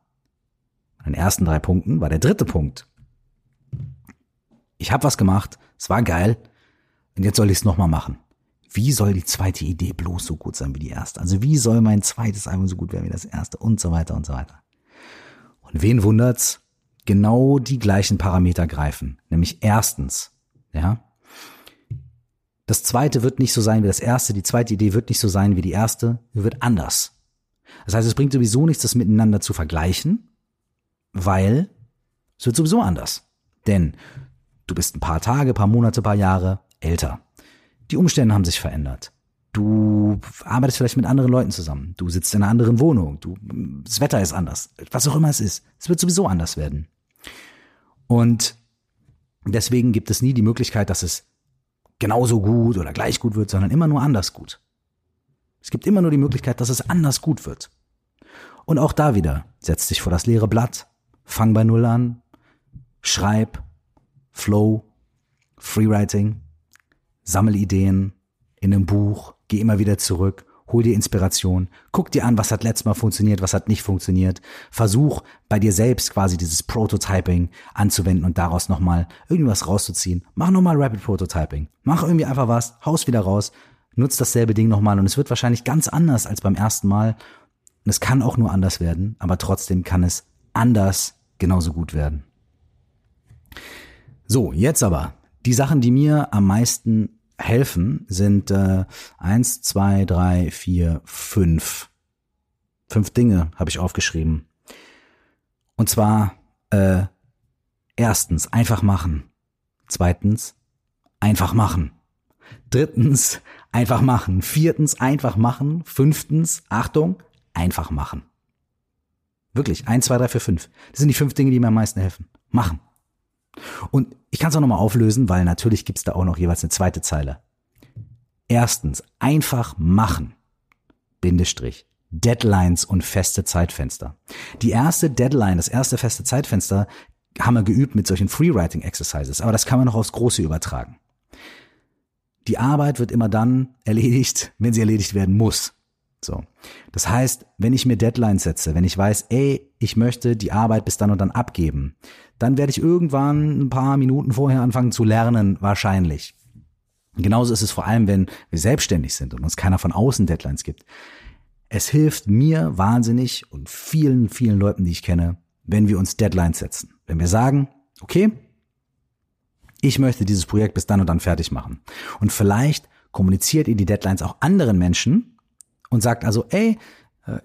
an den ersten drei Punkten war der dritte Punkt. Ich habe was gemacht, es war geil, und jetzt soll ich es nochmal machen. wie soll die zweite Idee bloß so gut sein wie die erste? Also wie soll mein zweites Album so gut werden wie das erste und so weiter und so weiter. Und wen wundert's? Genau die gleichen Parameter greifen. Nämlich erstens, ja, das zweite wird nicht so sein wie das erste, die zweite Idee wird nicht so sein wie die erste, wird anders. Das heißt, es bringt sowieso nichts, das miteinander zu vergleichen, weil es wird sowieso anders. Denn du bist ein paar Tage, paar Monate, paar Jahre älter. Die Umstände haben sich verändert. Du arbeitest vielleicht mit anderen Leuten zusammen. Du sitzt in einer anderen Wohnung. Du, das Wetter ist anders. Was auch immer es ist. Es wird sowieso anders werden. Und deswegen gibt es nie die Möglichkeit, dass es genauso gut oder gleich gut wird, sondern immer nur anders gut. Es gibt immer nur die Möglichkeit, dass es anders gut wird. Und auch da wieder, setz dich vor das leere Blatt, fang bei Null an, schreib, Flow, Freewriting, sammel Ideen in einem Buch, geh immer wieder zurück, hol dir Inspiration, guck dir an, was hat letztes Mal funktioniert, was hat nicht funktioniert, versuch bei dir selbst quasi dieses Prototyping anzuwenden und daraus nochmal irgendwas rauszuziehen. Mach nochmal Rapid Prototyping. Mach irgendwie einfach was, haus wieder raus, nutz dasselbe Ding nochmal und es wird wahrscheinlich ganz anders als beim ersten Mal. Und es kann auch nur anders werden, aber trotzdem kann es anders genauso gut werden. So, jetzt aber die Sachen, die mir am meisten helfen, sind äh, eins, zwei, drei, vier, fünf. Fünf Dinge habe ich aufgeschrieben. Und zwar äh, erstens einfach machen. Zweitens einfach machen. Drittens einfach machen. Viertens einfach machen. Fünftens Achtung einfach machen. Wirklich eins, zwei, drei, vier, fünf. Das sind die fünf Dinge, die mir am meisten helfen. Machen. Und ich kann es auch nochmal auflösen, weil natürlich gibt's da auch noch jeweils eine zweite Zeile. Erstens, einfach machen. Bindestrich. Deadlines und feste Zeitfenster. Die erste Deadline, das erste feste Zeitfenster haben wir geübt mit solchen Freewriting Exercises, aber das kann man noch aufs Große übertragen. Die Arbeit wird immer dann erledigt, wenn sie erledigt werden muss. So. Das heißt, wenn ich mir Deadlines setze, wenn ich weiß, ey, ich möchte die Arbeit bis dann und dann abgeben, dann werde ich irgendwann ein paar Minuten vorher anfangen zu lernen, wahrscheinlich. Genauso ist es vor allem, wenn wir selbstständig sind und uns keiner von außen Deadlines gibt. Es hilft mir wahnsinnig und vielen, vielen Leuten, die ich kenne, wenn wir uns Deadlines setzen. Wenn wir sagen, okay, ich möchte dieses Projekt bis dann und dann fertig machen. Und vielleicht kommuniziert ihr die Deadlines auch anderen Menschen und sagt also, ey,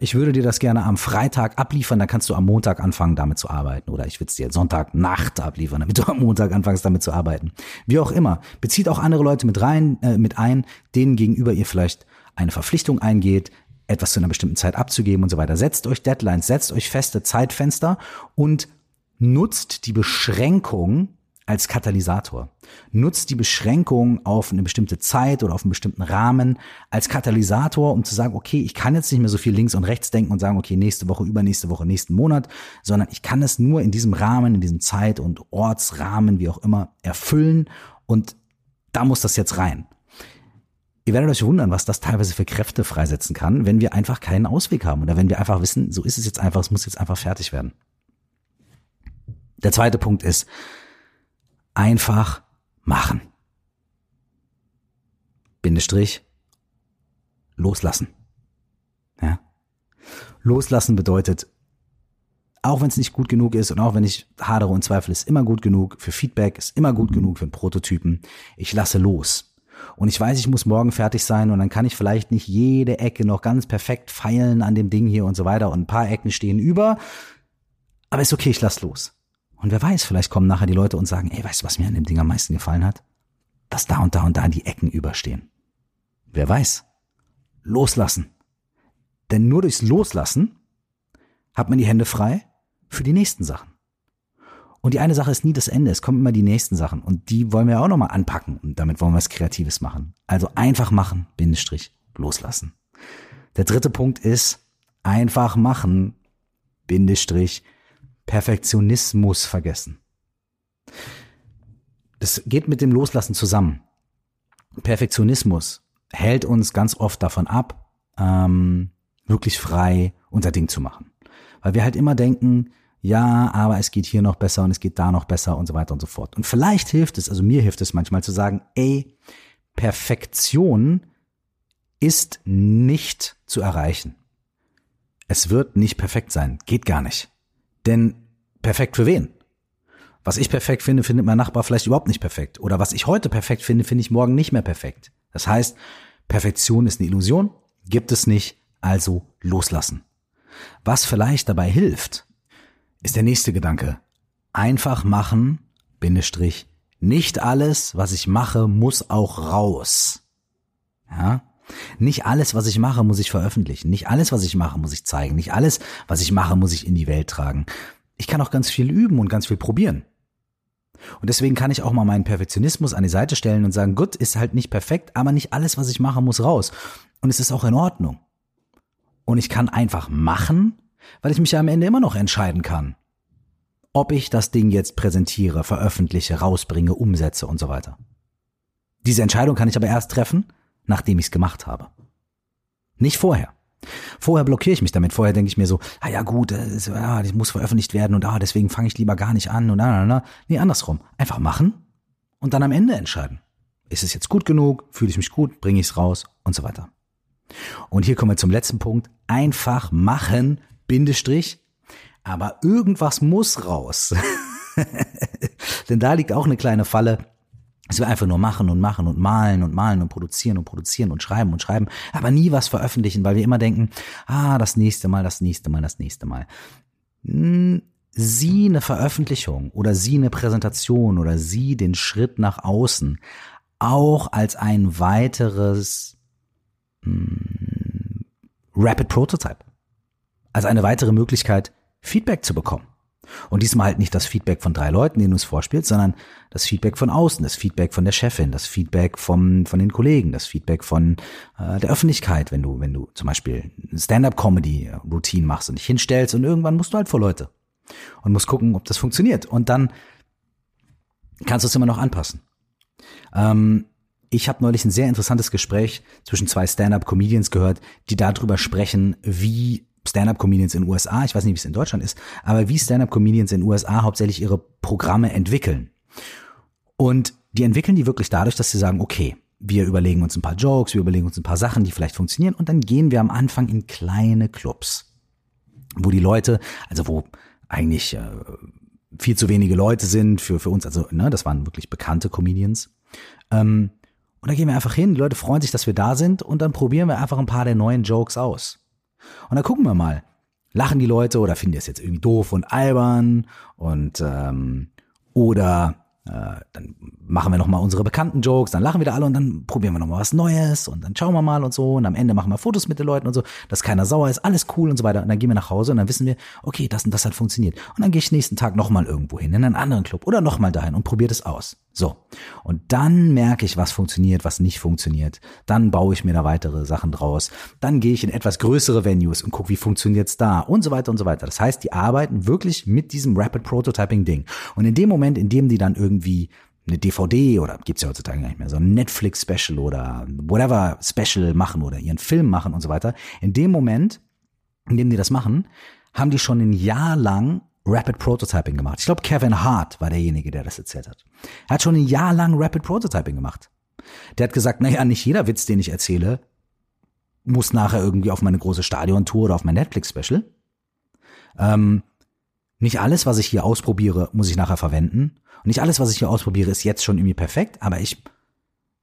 ich würde dir das gerne am Freitag abliefern, dann kannst du am Montag anfangen, damit zu arbeiten. Oder ich würde es dir Sonntagnacht abliefern, damit du am Montag anfängst, damit zu arbeiten. Wie auch immer. Bezieht auch andere Leute mit rein, äh, mit ein, denen gegenüber ihr vielleicht eine Verpflichtung eingeht, etwas zu einer bestimmten Zeit abzugeben und so weiter. Setzt euch Deadlines, setzt euch feste Zeitfenster und nutzt die Beschränkung als Katalysator. Nutzt die Beschränkung auf eine bestimmte Zeit oder auf einen bestimmten Rahmen als Katalysator, um zu sagen, okay, ich kann jetzt nicht mehr so viel links und rechts denken und sagen, okay, nächste Woche, übernächste Woche, nächsten Monat, sondern ich kann es nur in diesem Rahmen, in diesem Zeit- und Ortsrahmen, wie auch immer, erfüllen und da muss das jetzt rein. Ihr werdet euch wundern, was das teilweise für Kräfte freisetzen kann, wenn wir einfach keinen Ausweg haben oder wenn wir einfach wissen, so ist es jetzt einfach, es muss jetzt einfach fertig werden. Der zweite Punkt ist, einfach machen. Bindestrich, loslassen. Ja? Loslassen bedeutet, auch wenn es nicht gut genug ist und auch wenn ich hadere und zweifle, ist immer gut genug für Feedback, ist immer gut genug für einen Prototypen. Ich lasse los. Und ich weiß, ich muss morgen fertig sein und dann kann ich vielleicht nicht jede Ecke noch ganz perfekt feilen an dem Ding hier und so weiter und ein paar Ecken stehen über. Aber ist okay, ich lasse los. Und wer weiß, vielleicht kommen nachher die Leute und sagen, ey, weißt du, was mir an dem Ding am meisten gefallen hat? Dass da und da und da die Ecken überstehen. Wer weiß? Loslassen. Denn nur durchs Loslassen hat man die Hände frei für die nächsten Sachen. Und die eine Sache ist nie das Ende, es kommen immer die nächsten Sachen. Und die wollen wir auch nochmal anpacken und damit wollen wir was Kreatives machen. Also einfach machen, Bindestrich, loslassen. Der dritte Punkt ist, einfach machen, Bindestrich, Perfektionismus vergessen. Das geht mit dem Loslassen zusammen. Perfektionismus hält uns ganz oft davon ab, ähm, wirklich frei unser Ding zu machen. Weil wir halt immer denken, ja, aber es geht hier noch besser und es geht da noch besser und so weiter und so fort. Und vielleicht hilft es, also mir hilft es manchmal zu sagen, ey, Perfektion ist nicht zu erreichen. Es wird nicht perfekt sein. Geht gar nicht. Denn perfekt für wen? Was ich perfekt finde, findet mein Nachbar vielleicht überhaupt nicht perfekt. Oder was ich heute perfekt finde, finde ich morgen nicht mehr perfekt. Das heißt, Perfektion ist eine Illusion, gibt es nicht, also loslassen. Was vielleicht dabei hilft, ist der nächste Gedanke. Einfach machen, Bindestrich, nicht alles, was ich mache, muss auch raus. Ja? Nicht alles, was ich mache, muss ich veröffentlichen. Nicht alles, was ich mache, muss ich zeigen. Nicht alles, was ich mache, muss ich in die Welt tragen. Ich kann auch ganz viel üben und ganz viel probieren. Und deswegen kann ich auch mal meinen Perfektionismus an die Seite stellen und sagen, gut, ist halt nicht perfekt, aber nicht alles, was ich mache, muss raus. Und es ist auch in Ordnung. Und ich kann einfach machen, weil ich mich ja am Ende immer noch entscheiden kann, ob ich das Ding jetzt präsentiere, veröffentliche, rausbringe, umsetze und so weiter. Diese Entscheidung kann ich aber erst treffen, nachdem ich es gemacht habe. Nicht vorher. Vorher blockiere ich mich damit. Vorher denke ich mir so, ah ja gut, das, ja, das muss veröffentlicht werden und ah, deswegen fange ich lieber gar nicht an und na, na, na. Nee, andersrum. Einfach machen und dann am Ende entscheiden. Ist es jetzt gut genug? Fühle ich mich gut? Bringe ich es raus? Und so weiter. Und hier kommen wir zum letzten Punkt. Einfach machen, Bindestrich. Aber irgendwas muss raus. Denn da liegt auch eine kleine Falle dass wir einfach nur machen und machen und malen und malen und produzieren und produzieren und schreiben und schreiben, aber nie was veröffentlichen, weil wir immer denken, ah, das nächste Mal, das nächste Mal, das nächste Mal. Hm, sie eine Veröffentlichung oder sie eine Präsentation oder sie den Schritt nach außen auch als ein weiteres hm, Rapid Prototype, als eine weitere Möglichkeit, Feedback zu bekommen. Und diesmal halt nicht das Feedback von drei Leuten, denen du es vorspielst, sondern das Feedback von außen, das Feedback von der Chefin, das Feedback vom, von den Kollegen, das Feedback von äh, der Öffentlichkeit, wenn du, wenn du zum Beispiel Stand-up-Comedy-Routine machst und dich hinstellst und irgendwann musst du halt vor Leute und musst gucken, ob das funktioniert. Und dann kannst du es immer noch anpassen. Ähm, ich habe neulich ein sehr interessantes Gespräch zwischen zwei Stand-up-Comedians gehört, die darüber sprechen, wie Stand-up-Comedians in den USA, ich weiß nicht, wie es in Deutschland ist, aber wie Stand-up-Comedians in den USA hauptsächlich ihre Programme entwickeln. Und die entwickeln die wirklich dadurch, dass sie sagen, okay, wir überlegen uns ein paar Jokes, wir überlegen uns ein paar Sachen, die vielleicht funktionieren und dann gehen wir am Anfang in kleine Clubs, wo die Leute, also wo eigentlich äh, viel zu wenige Leute sind für, für uns, also ne, das waren wirklich bekannte Comedians. Ähm, und da gehen wir einfach hin, die Leute freuen sich, dass wir da sind und dann probieren wir einfach ein paar der neuen Jokes aus. Und dann gucken wir mal, lachen die Leute oder finden die es jetzt irgendwie doof und albern? Und ähm, oder äh, dann machen wir nochmal unsere bekannten Jokes, dann lachen wir da alle und dann probieren wir nochmal was Neues und dann schauen wir mal und so und am Ende machen wir Fotos mit den Leuten und so, dass keiner sauer ist, alles cool und so weiter und dann gehen wir nach Hause und dann wissen wir, okay, das und das hat funktioniert und dann gehe ich nächsten Tag nochmal irgendwo hin, in einen anderen Club oder nochmal dahin und probiere das aus. So. Und dann merke ich, was funktioniert, was nicht funktioniert. Dann baue ich mir da weitere Sachen draus. Dann gehe ich in etwas größere Venues und gucke, wie funktioniert's da und so weiter und so weiter. Das heißt, die arbeiten wirklich mit diesem Rapid Prototyping Ding. Und in dem Moment, in dem die dann irgendwie eine DVD oder gibt's ja heutzutage gar nicht mehr, so ein Netflix Special oder whatever Special machen oder ihren Film machen und so weiter. In dem Moment, in dem die das machen, haben die schon ein Jahr lang Rapid Prototyping gemacht. Ich glaube, Kevin Hart war derjenige, der das erzählt hat. Er hat schon ein Jahr lang Rapid Prototyping gemacht. Der hat gesagt, naja, nicht jeder Witz, den ich erzähle, muss nachher irgendwie auf meine große Stadiontour oder auf mein Netflix-Special. Ähm, nicht alles, was ich hier ausprobiere, muss ich nachher verwenden. Und nicht alles, was ich hier ausprobiere, ist jetzt schon irgendwie perfekt, aber ich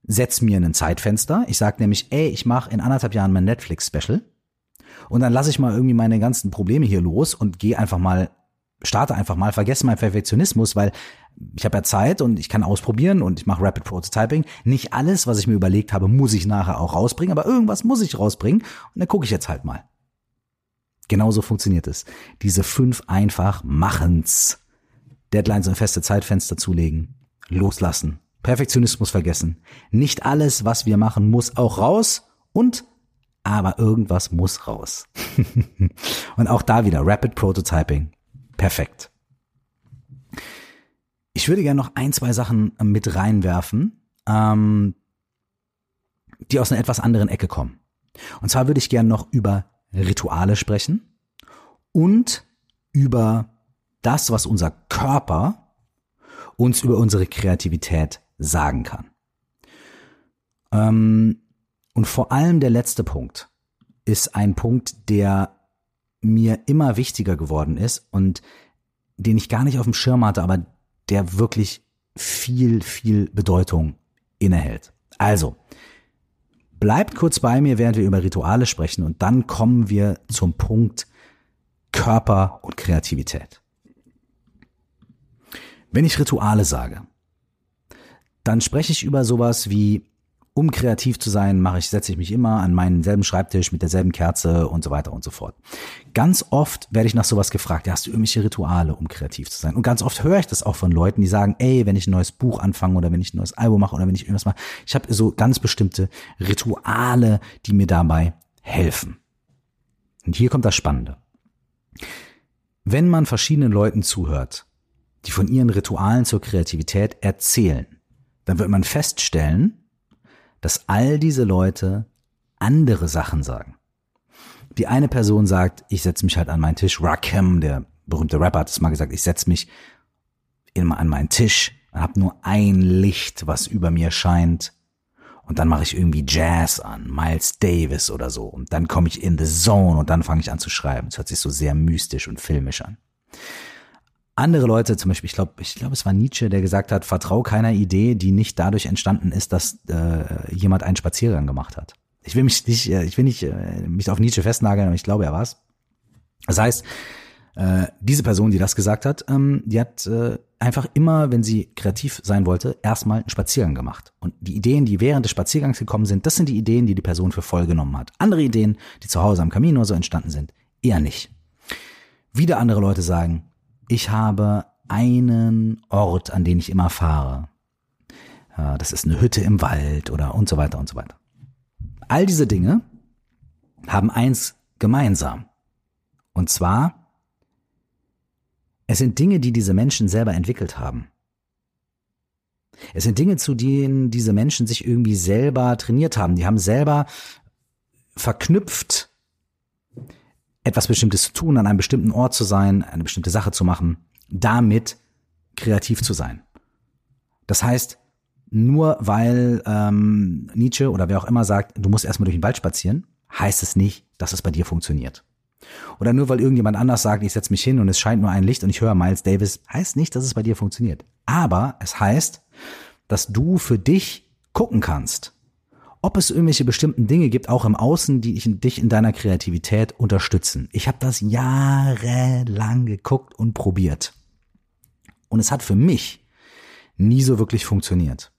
setz mir ein Zeitfenster. Ich sage nämlich, ey, ich mache in anderthalb Jahren mein Netflix-Special. Und dann lasse ich mal irgendwie meine ganzen Probleme hier los und gehe einfach mal, starte einfach mal, vergesse meinen Perfektionismus, weil ich habe ja Zeit und ich kann ausprobieren und ich mache Rapid Prototyping. Nicht alles, was ich mir überlegt habe, muss ich nachher auch rausbringen, aber irgendwas muss ich rausbringen und dann gucke ich jetzt halt mal. Genauso funktioniert es. Diese fünf einfach Machens. Deadlines und feste Zeitfenster zulegen. Loslassen. Perfektionismus vergessen. Nicht alles, was wir machen, muss auch raus und aber irgendwas muss raus. und auch da wieder Rapid Prototyping. Perfekt. Ich würde gerne noch ein, zwei Sachen mit reinwerfen, ähm, die aus einer etwas anderen Ecke kommen. Und zwar würde ich gerne noch über Rituale sprechen und über das, was unser Körper uns über unsere Kreativität sagen kann. Ähm, Und vor allem der letzte Punkt ist ein Punkt, der mir immer wichtiger geworden ist und den ich gar nicht auf dem Schirm hatte, aber der wirklich viel, viel Bedeutung innehält. Also, bleibt kurz bei mir, während wir über Rituale sprechen und dann kommen wir zum Punkt Körper und Kreativität. Wenn ich Rituale sage, dann spreche ich über sowas wie um kreativ zu sein, mache ich, setze ich mich immer an meinen selben Schreibtisch mit derselben Kerze und so weiter und so fort. Ganz oft werde ich nach sowas gefragt, ja, hast du irgendwelche Rituale, um kreativ zu sein? Und ganz oft höre ich das auch von Leuten, die sagen, ey, wenn ich ein neues Buch anfange oder wenn ich ein neues Album mache oder wenn ich irgendwas mache, ich habe so ganz bestimmte Rituale, die mir dabei helfen. Und hier kommt das Spannende. Wenn man verschiedenen Leuten zuhört, die von ihren Ritualen zur Kreativität erzählen, dann wird man feststellen, dass all diese Leute andere Sachen sagen. Die eine Person sagt, ich setze mich halt an meinen Tisch. Rakim, der berühmte Rapper, hat es mal gesagt, ich setze mich immer an meinen Tisch und habe nur ein Licht, was über mir scheint. Und dann mache ich irgendwie Jazz an, Miles Davis oder so. Und dann komme ich in the zone und dann fange ich an zu schreiben. Es hört sich so sehr mystisch und filmisch an andere Leute, zum Beispiel, ich glaube, ich glaube, es war Nietzsche, der gesagt hat, vertrau keiner Idee, die nicht dadurch entstanden ist, dass äh, jemand einen Spaziergang gemacht hat. Ich will mich nicht, äh, ich will nicht äh, mich auf Nietzsche festnageln, aber ich glaube, er war's. Das heißt, äh, diese Person, die das gesagt hat, ähm, die hat äh, einfach immer, wenn sie kreativ sein wollte, erstmal einen Spaziergang gemacht. Und die Ideen, die während des Spaziergangs gekommen sind, das sind die Ideen, die die Person für voll genommen hat. Andere Ideen, die zu Hause am Kamin oder so entstanden sind, eher nicht. Wieder andere Leute sagen, ich habe einen Ort, an den ich immer fahre. Das ist eine Hütte im Wald oder und so weiter und so weiter. All diese Dinge haben eins gemeinsam. Und zwar, es sind Dinge, die diese Menschen selber entwickelt haben. Es sind Dinge, zu denen diese Menschen sich irgendwie selber trainiert haben. Die haben selber verknüpft etwas Bestimmtes zu tun, an einem bestimmten Ort zu sein, eine bestimmte Sache zu machen, damit kreativ zu sein. Das heißt, nur weil ähm, Nietzsche oder wer auch immer sagt, du musst erstmal durch den Wald spazieren, heißt es nicht, dass es bei dir funktioniert. Oder nur weil irgendjemand anders sagt, ich setze mich hin und es scheint nur ein Licht und ich höre Miles Davis, heißt nicht, dass es bei dir funktioniert. Aber es heißt, dass du für dich gucken kannst, ob es irgendwelche bestimmten Dinge gibt, auch im Außen, die dich in deiner Kreativität unterstützen. Ich habe das jahrelang geguckt und probiert. Und es hat für mich nie so wirklich funktioniert.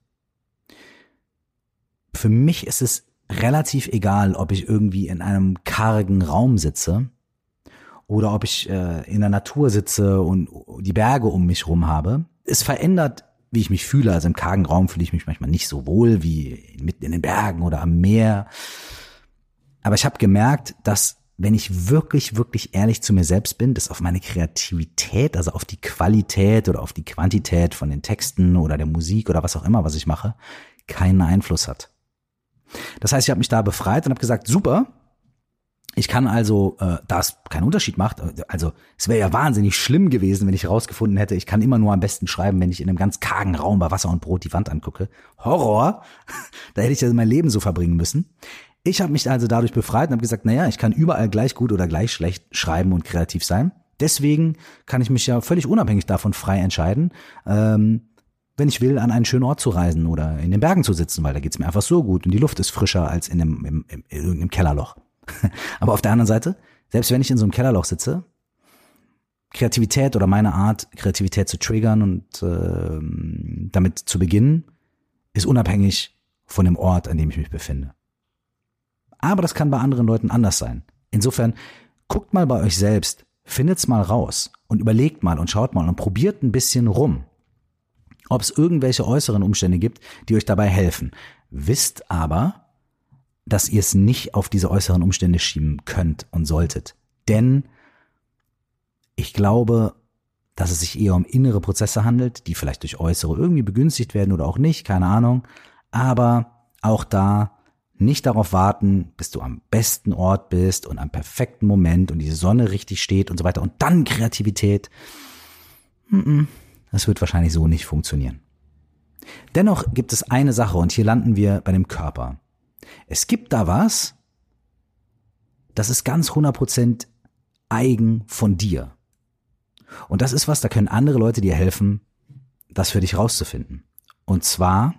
Für mich ist es relativ egal, ob ich irgendwie in einem kargen Raum sitze oder ob ich äh, in der Natur sitze und die Berge um mich rum habe. Es verändert wie ich mich fühle. Also im kargen Raum fühle ich mich manchmal nicht so wohl wie mitten in den Bergen oder am Meer. Aber ich habe gemerkt, dass wenn ich wirklich, wirklich ehrlich zu mir selbst bin, das auf meine Kreativität, also auf die Qualität oder auf die Quantität von den Texten oder der Musik oder was auch immer, was ich mache, keinen Einfluss hat. Das heißt, ich habe mich da befreit und habe gesagt, super, ich kann also, äh, da es keinen Unterschied macht, also es wäre ja wahnsinnig schlimm gewesen, wenn ich herausgefunden hätte, ich kann immer nur am besten schreiben, wenn ich in einem ganz kargen Raum bei Wasser und Brot die Wand angucke. Horror! da hätte ich ja mein Leben so verbringen müssen. Ich habe mich also dadurch befreit und habe gesagt, naja, ich kann überall gleich gut oder gleich schlecht schreiben und kreativ sein. Deswegen kann ich mich ja völlig unabhängig davon frei entscheiden, ähm, wenn ich will, an einen schönen Ort zu reisen oder in den Bergen zu sitzen, weil da geht's mir einfach so gut und die Luft ist frischer als in einem, im, im, irgendeinem Kellerloch. Aber auf der anderen Seite, selbst wenn ich in so einem Kellerloch sitze, Kreativität oder meine Art, Kreativität zu triggern und äh, damit zu beginnen, ist unabhängig von dem Ort, an dem ich mich befinde. Aber das kann bei anderen Leuten anders sein. Insofern, guckt mal bei euch selbst, findet's mal raus und überlegt mal und schaut mal und probiert ein bisschen rum, ob es irgendwelche äußeren Umstände gibt, die euch dabei helfen. Wisst aber, dass ihr es nicht auf diese äußeren Umstände schieben könnt und solltet. Denn ich glaube, dass es sich eher um innere Prozesse handelt, die vielleicht durch äußere irgendwie begünstigt werden oder auch nicht, keine Ahnung. Aber auch da nicht darauf warten, bis du am besten Ort bist und am perfekten Moment und die Sonne richtig steht und so weiter und dann Kreativität. Das wird wahrscheinlich so nicht funktionieren. Dennoch gibt es eine Sache und hier landen wir bei dem Körper. Es gibt da was, das ist ganz 100% eigen von dir. Und das ist was, da können andere Leute dir helfen, das für dich rauszufinden. Und zwar,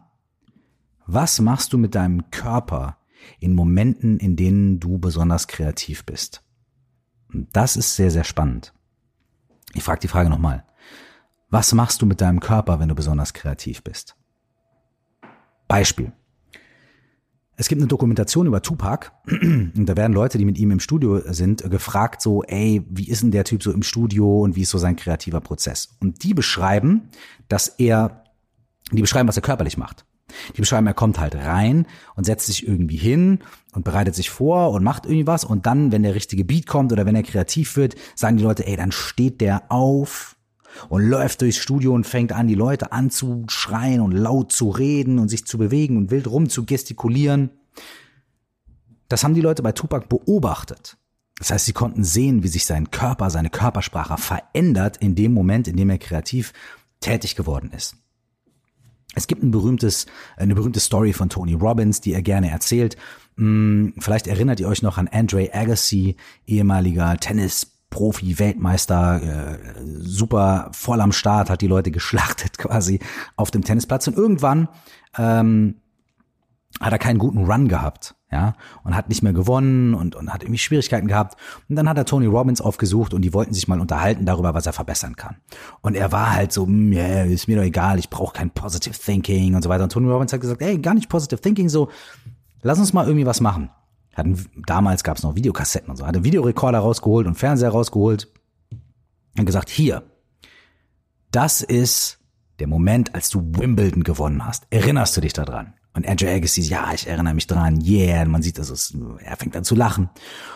was machst du mit deinem Körper in Momenten, in denen du besonders kreativ bist? Und das ist sehr, sehr spannend. Ich frage die Frage nochmal. Was machst du mit deinem Körper, wenn du besonders kreativ bist? Beispiel. Es gibt eine Dokumentation über Tupac und da werden Leute, die mit ihm im Studio sind, gefragt so, ey, wie ist denn der Typ so im Studio und wie ist so sein kreativer Prozess? Und die beschreiben, dass er, die beschreiben, was er körperlich macht. Die beschreiben, er kommt halt rein und setzt sich irgendwie hin und bereitet sich vor und macht irgendwie was und dann, wenn der richtige Beat kommt oder wenn er kreativ wird, sagen die Leute, ey, dann steht der auf und läuft durchs Studio und fängt an, die Leute anzuschreien und laut zu reden und sich zu bewegen und wild rum zu gestikulieren. Das haben die Leute bei Tupac beobachtet. Das heißt, sie konnten sehen, wie sich sein Körper, seine Körpersprache verändert in dem Moment, in dem er kreativ tätig geworden ist. Es gibt ein berühmtes, eine berühmte Story von Tony Robbins, die er gerne erzählt. Hm, vielleicht erinnert ihr euch noch an Andre Agassi, ehemaliger Tennis Profi, Weltmeister, äh, super voll am Start, hat die Leute geschlachtet quasi auf dem Tennisplatz und irgendwann ähm, hat er keinen guten Run gehabt, ja, und hat nicht mehr gewonnen und, und hat irgendwie Schwierigkeiten gehabt. Und dann hat er Tony Robbins aufgesucht und die wollten sich mal unterhalten darüber, was er verbessern kann. Und er war halt so, yeah, ist mir doch egal, ich brauche kein Positive Thinking und so weiter. Und Tony Robbins hat gesagt, ey, gar nicht Positive Thinking, so, lass uns mal irgendwie was machen. Hatten, damals gab es noch Videokassetten und so, hat einen Videorekorder rausgeholt und Fernseher rausgeholt und gesagt, hier, das ist der Moment, als du Wimbledon gewonnen hast. Erinnerst du dich daran? Und Andrew Agassi, ja, ich erinnere mich dran, yeah, und man sieht, dass es, er fängt an zu lachen.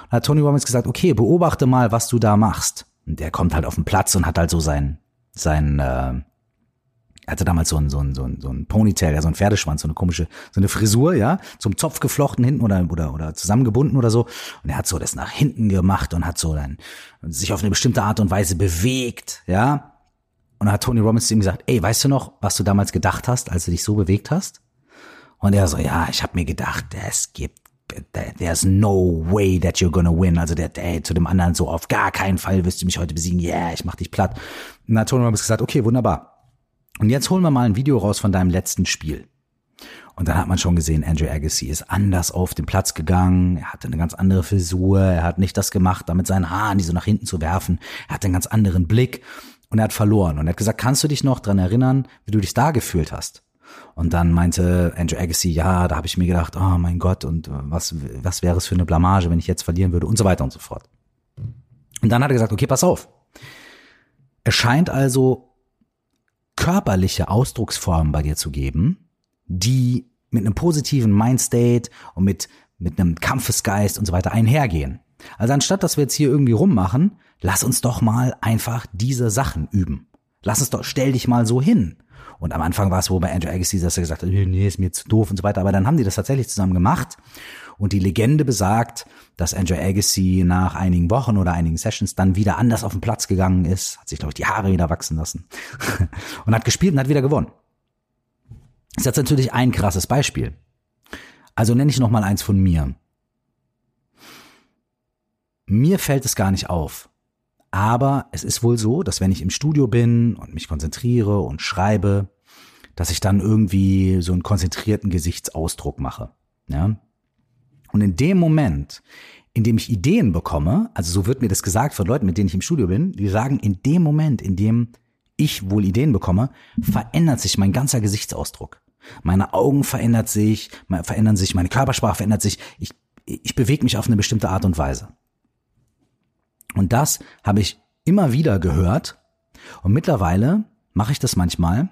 Und hat Tony Robbins gesagt, okay, beobachte mal, was du da machst. Und der kommt halt auf den Platz und hat halt so sein, sein, äh, er hatte damals so ein, so ein, so ein, so ein Ponytail, ja, so ein Pferdeschwanz, so eine komische, so eine Frisur, ja, zum Zopf geflochten hinten oder, oder, oder zusammengebunden oder so. Und er hat so das nach hinten gemacht und hat so dann sich auf eine bestimmte Art und Weise bewegt, ja. Und dann hat Tony Robbins zu ihm gesagt, ey, weißt du noch, was du damals gedacht hast, als du dich so bewegt hast? Und er so, ja, ich habe mir gedacht, es gibt there's no way that you're gonna win. Also der, der zu dem anderen so, auf gar keinen Fall wirst du mich heute besiegen. Yeah, ich mach dich platt. Und dann hat Tony Robbins gesagt, okay, wunderbar. Und jetzt holen wir mal ein Video raus von deinem letzten Spiel. Und dann hat man schon gesehen, Andrew Agassi ist anders auf den Platz gegangen. Er hatte eine ganz andere Frisur. Er hat nicht das gemacht, damit seinen Haaren die so nach hinten zu werfen. Er hatte einen ganz anderen Blick und er hat verloren. Und er hat gesagt, kannst du dich noch dran erinnern, wie du dich da gefühlt hast? Und dann meinte Andrew Agassi, ja, da habe ich mir gedacht, oh mein Gott, und was, was wäre es für eine Blamage, wenn ich jetzt verlieren würde und so weiter und so fort. Und dann hat er gesagt, okay, pass auf. Es scheint also körperliche Ausdrucksformen bei dir zu geben, die mit einem positiven Mindstate und mit, mit einem Kampfesgeist und so weiter einhergehen. Also anstatt, dass wir jetzt hier irgendwie rummachen, lass uns doch mal einfach diese Sachen üben. Lass uns doch, stell dich mal so hin. Und am Anfang war es wo bei Andrew Agassi, dass er gesagt hat, nee, ist mir zu doof und so weiter. Aber dann haben die das tatsächlich zusammen gemacht. Und die Legende besagt, dass Andrew Agassi nach einigen Wochen oder einigen Sessions dann wieder anders auf den Platz gegangen ist, hat sich, glaube ich, die Haare wieder wachsen lassen und hat gespielt und hat wieder gewonnen. Das ist jetzt natürlich ein krasses Beispiel. Also nenne ich noch mal eins von mir. Mir fällt es gar nicht auf. Aber es ist wohl so, dass wenn ich im Studio bin und mich konzentriere und schreibe, dass ich dann irgendwie so einen konzentrierten Gesichtsausdruck mache. Ja? Und in dem Moment, in dem ich Ideen bekomme, also so wird mir das gesagt von Leuten, mit denen ich im Studio bin, die sagen, in dem Moment, in dem ich wohl Ideen bekomme, verändert sich mein ganzer Gesichtsausdruck. Meine Augen verändert sich, verändern sich, meine Körpersprache verändert sich. Ich, ich bewege mich auf eine bestimmte Art und Weise. Und das habe ich immer wieder gehört. Und mittlerweile mache ich das manchmal,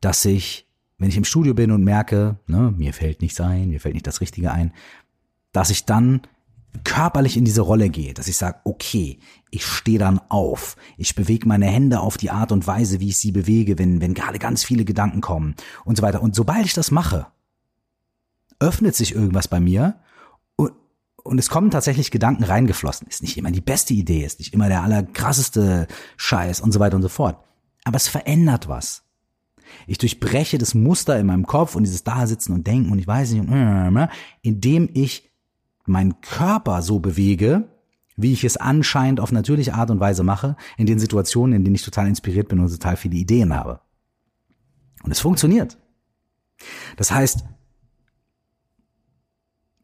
dass ich, wenn ich im Studio bin und merke, ne, mir fällt nichts ein, mir fällt nicht das Richtige ein, dass ich dann körperlich in diese Rolle gehe, dass ich sage, okay, ich stehe dann auf, ich bewege meine Hände auf die Art und Weise, wie ich sie bewege, wenn, wenn gerade ganz viele Gedanken kommen und so weiter. Und sobald ich das mache, öffnet sich irgendwas bei mir und es kommen tatsächlich Gedanken reingeflossen. Ist nicht immer die beste Idee, ist nicht immer der allerkrasseste Scheiß und so weiter und so fort. Aber es verändert was. Ich durchbreche das Muster in meinem Kopf und dieses Dasitzen und Denken und ich weiß nicht, äh, indem ich meinen Körper so bewege, wie ich es anscheinend auf natürliche Art und Weise mache, in den Situationen, in denen ich total inspiriert bin und total viele Ideen habe. Und es funktioniert. Das heißt,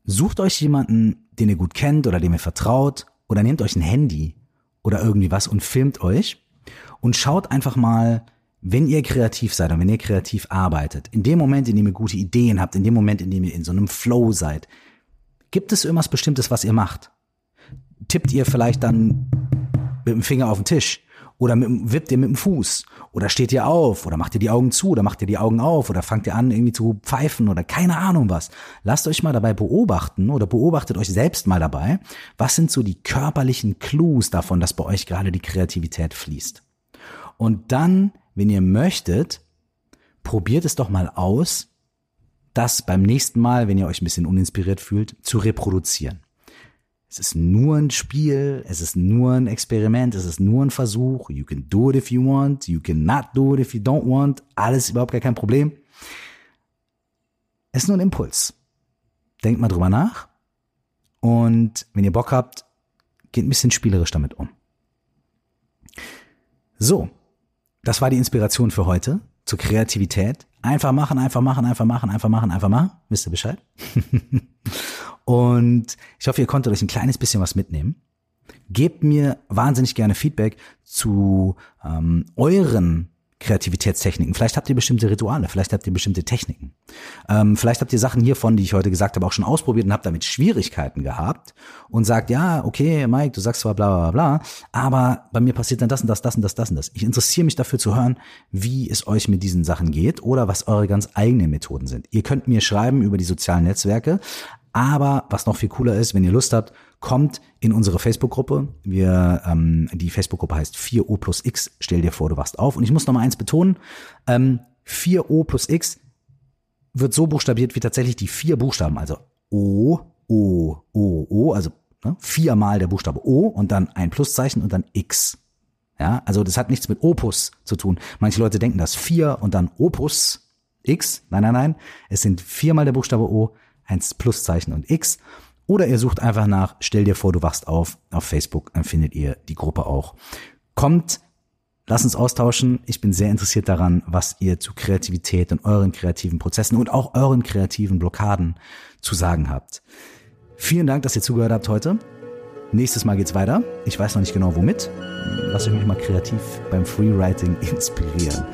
sucht euch jemanden, den ihr gut kennt oder dem ihr vertraut, oder nehmt euch ein Handy oder irgendwie was und filmt euch und schaut einfach mal, wenn ihr kreativ seid und wenn ihr kreativ arbeitet, in dem Moment, in dem ihr gute Ideen habt, in dem Moment, in dem ihr in so einem Flow seid, gibt es irgendwas Bestimmtes, was ihr macht? Tippt ihr vielleicht dann mit dem Finger auf den Tisch oder mit, wippt ihr mit dem Fuß oder steht ihr auf oder macht ihr die Augen zu oder macht ihr die Augen auf oder fangt ihr an irgendwie zu pfeifen oder keine Ahnung was. Lasst euch mal dabei beobachten oder beobachtet euch selbst mal dabei. Was sind so die körperlichen Clues davon, dass bei euch gerade die Kreativität fließt? Und dann, wenn ihr möchtet, probiert es doch mal aus, das beim nächsten Mal, wenn ihr euch ein bisschen uninspiriert fühlt, zu reproduzieren. Es ist nur ein Spiel, es ist nur ein Experiment, es ist nur ein Versuch. You can do it if you want, you can not do it if you don't want. Alles überhaupt gar kein Problem. Es ist nur ein Impuls. Denkt mal drüber nach. Und wenn ihr Bock habt, geht ein bisschen spielerisch damit um. So, das war die Inspiration für heute zur Kreativität. Einfach machen, einfach machen, einfach machen, einfach machen, einfach machen. Wisst ihr Bescheid? Und ich hoffe, ihr konntet euch ein kleines bisschen was mitnehmen. Gebt mir wahnsinnig gerne Feedback zu ähm, euren Kreativitätstechniken. Vielleicht habt ihr bestimmte Rituale, vielleicht habt ihr bestimmte Techniken. Ähm, vielleicht habt ihr Sachen hiervon, die ich heute gesagt habe, auch schon ausprobiert und habt damit Schwierigkeiten gehabt und sagt, ja, okay, Mike, du sagst zwar bla bla bla, aber bei mir passiert dann das und das, das und das, das und das. Ich interessiere mich dafür zu hören, wie es euch mit diesen Sachen geht oder was eure ganz eigenen Methoden sind. Ihr könnt mir schreiben über die sozialen Netzwerke. Aber was noch viel cooler ist, wenn ihr Lust habt, kommt in unsere Facebook-Gruppe. Wir, ähm, die Facebook-Gruppe heißt 4O plus X. Stell dir vor, du wachst auf. Und ich muss noch mal eins betonen. Ähm, 4O plus X wird so buchstabiert wie tatsächlich die vier Buchstaben. Also O, O, O, O. Also ne, viermal der Buchstabe O und dann ein Pluszeichen und dann X. Ja, also das hat nichts mit Opus zu tun. Manche Leute denken das vier und dann Opus X. Nein, nein, nein. Es sind viermal der Buchstabe O, eins Pluszeichen und X. Oder ihr sucht einfach nach, stell dir vor, du wachst auf, auf Facebook, dann findet ihr die Gruppe auch. Kommt, lasst uns austauschen. Ich bin sehr interessiert daran, was ihr zu Kreativität und euren kreativen Prozessen und auch euren kreativen Blockaden zu sagen habt. Vielen Dank, dass ihr zugehört habt heute. Nächstes Mal geht's weiter. Ich weiß noch nicht genau womit. Lasst euch mich mal kreativ beim Freewriting inspirieren.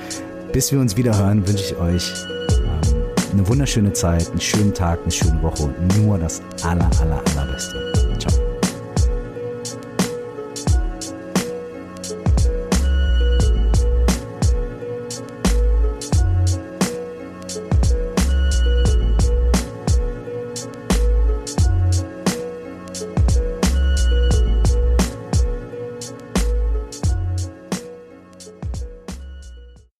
Bis wir uns wieder hören, wünsche ich euch eine wunderschöne Zeit, einen schönen Tag, eine schöne Woche und nur das aller, aller, allerbeste.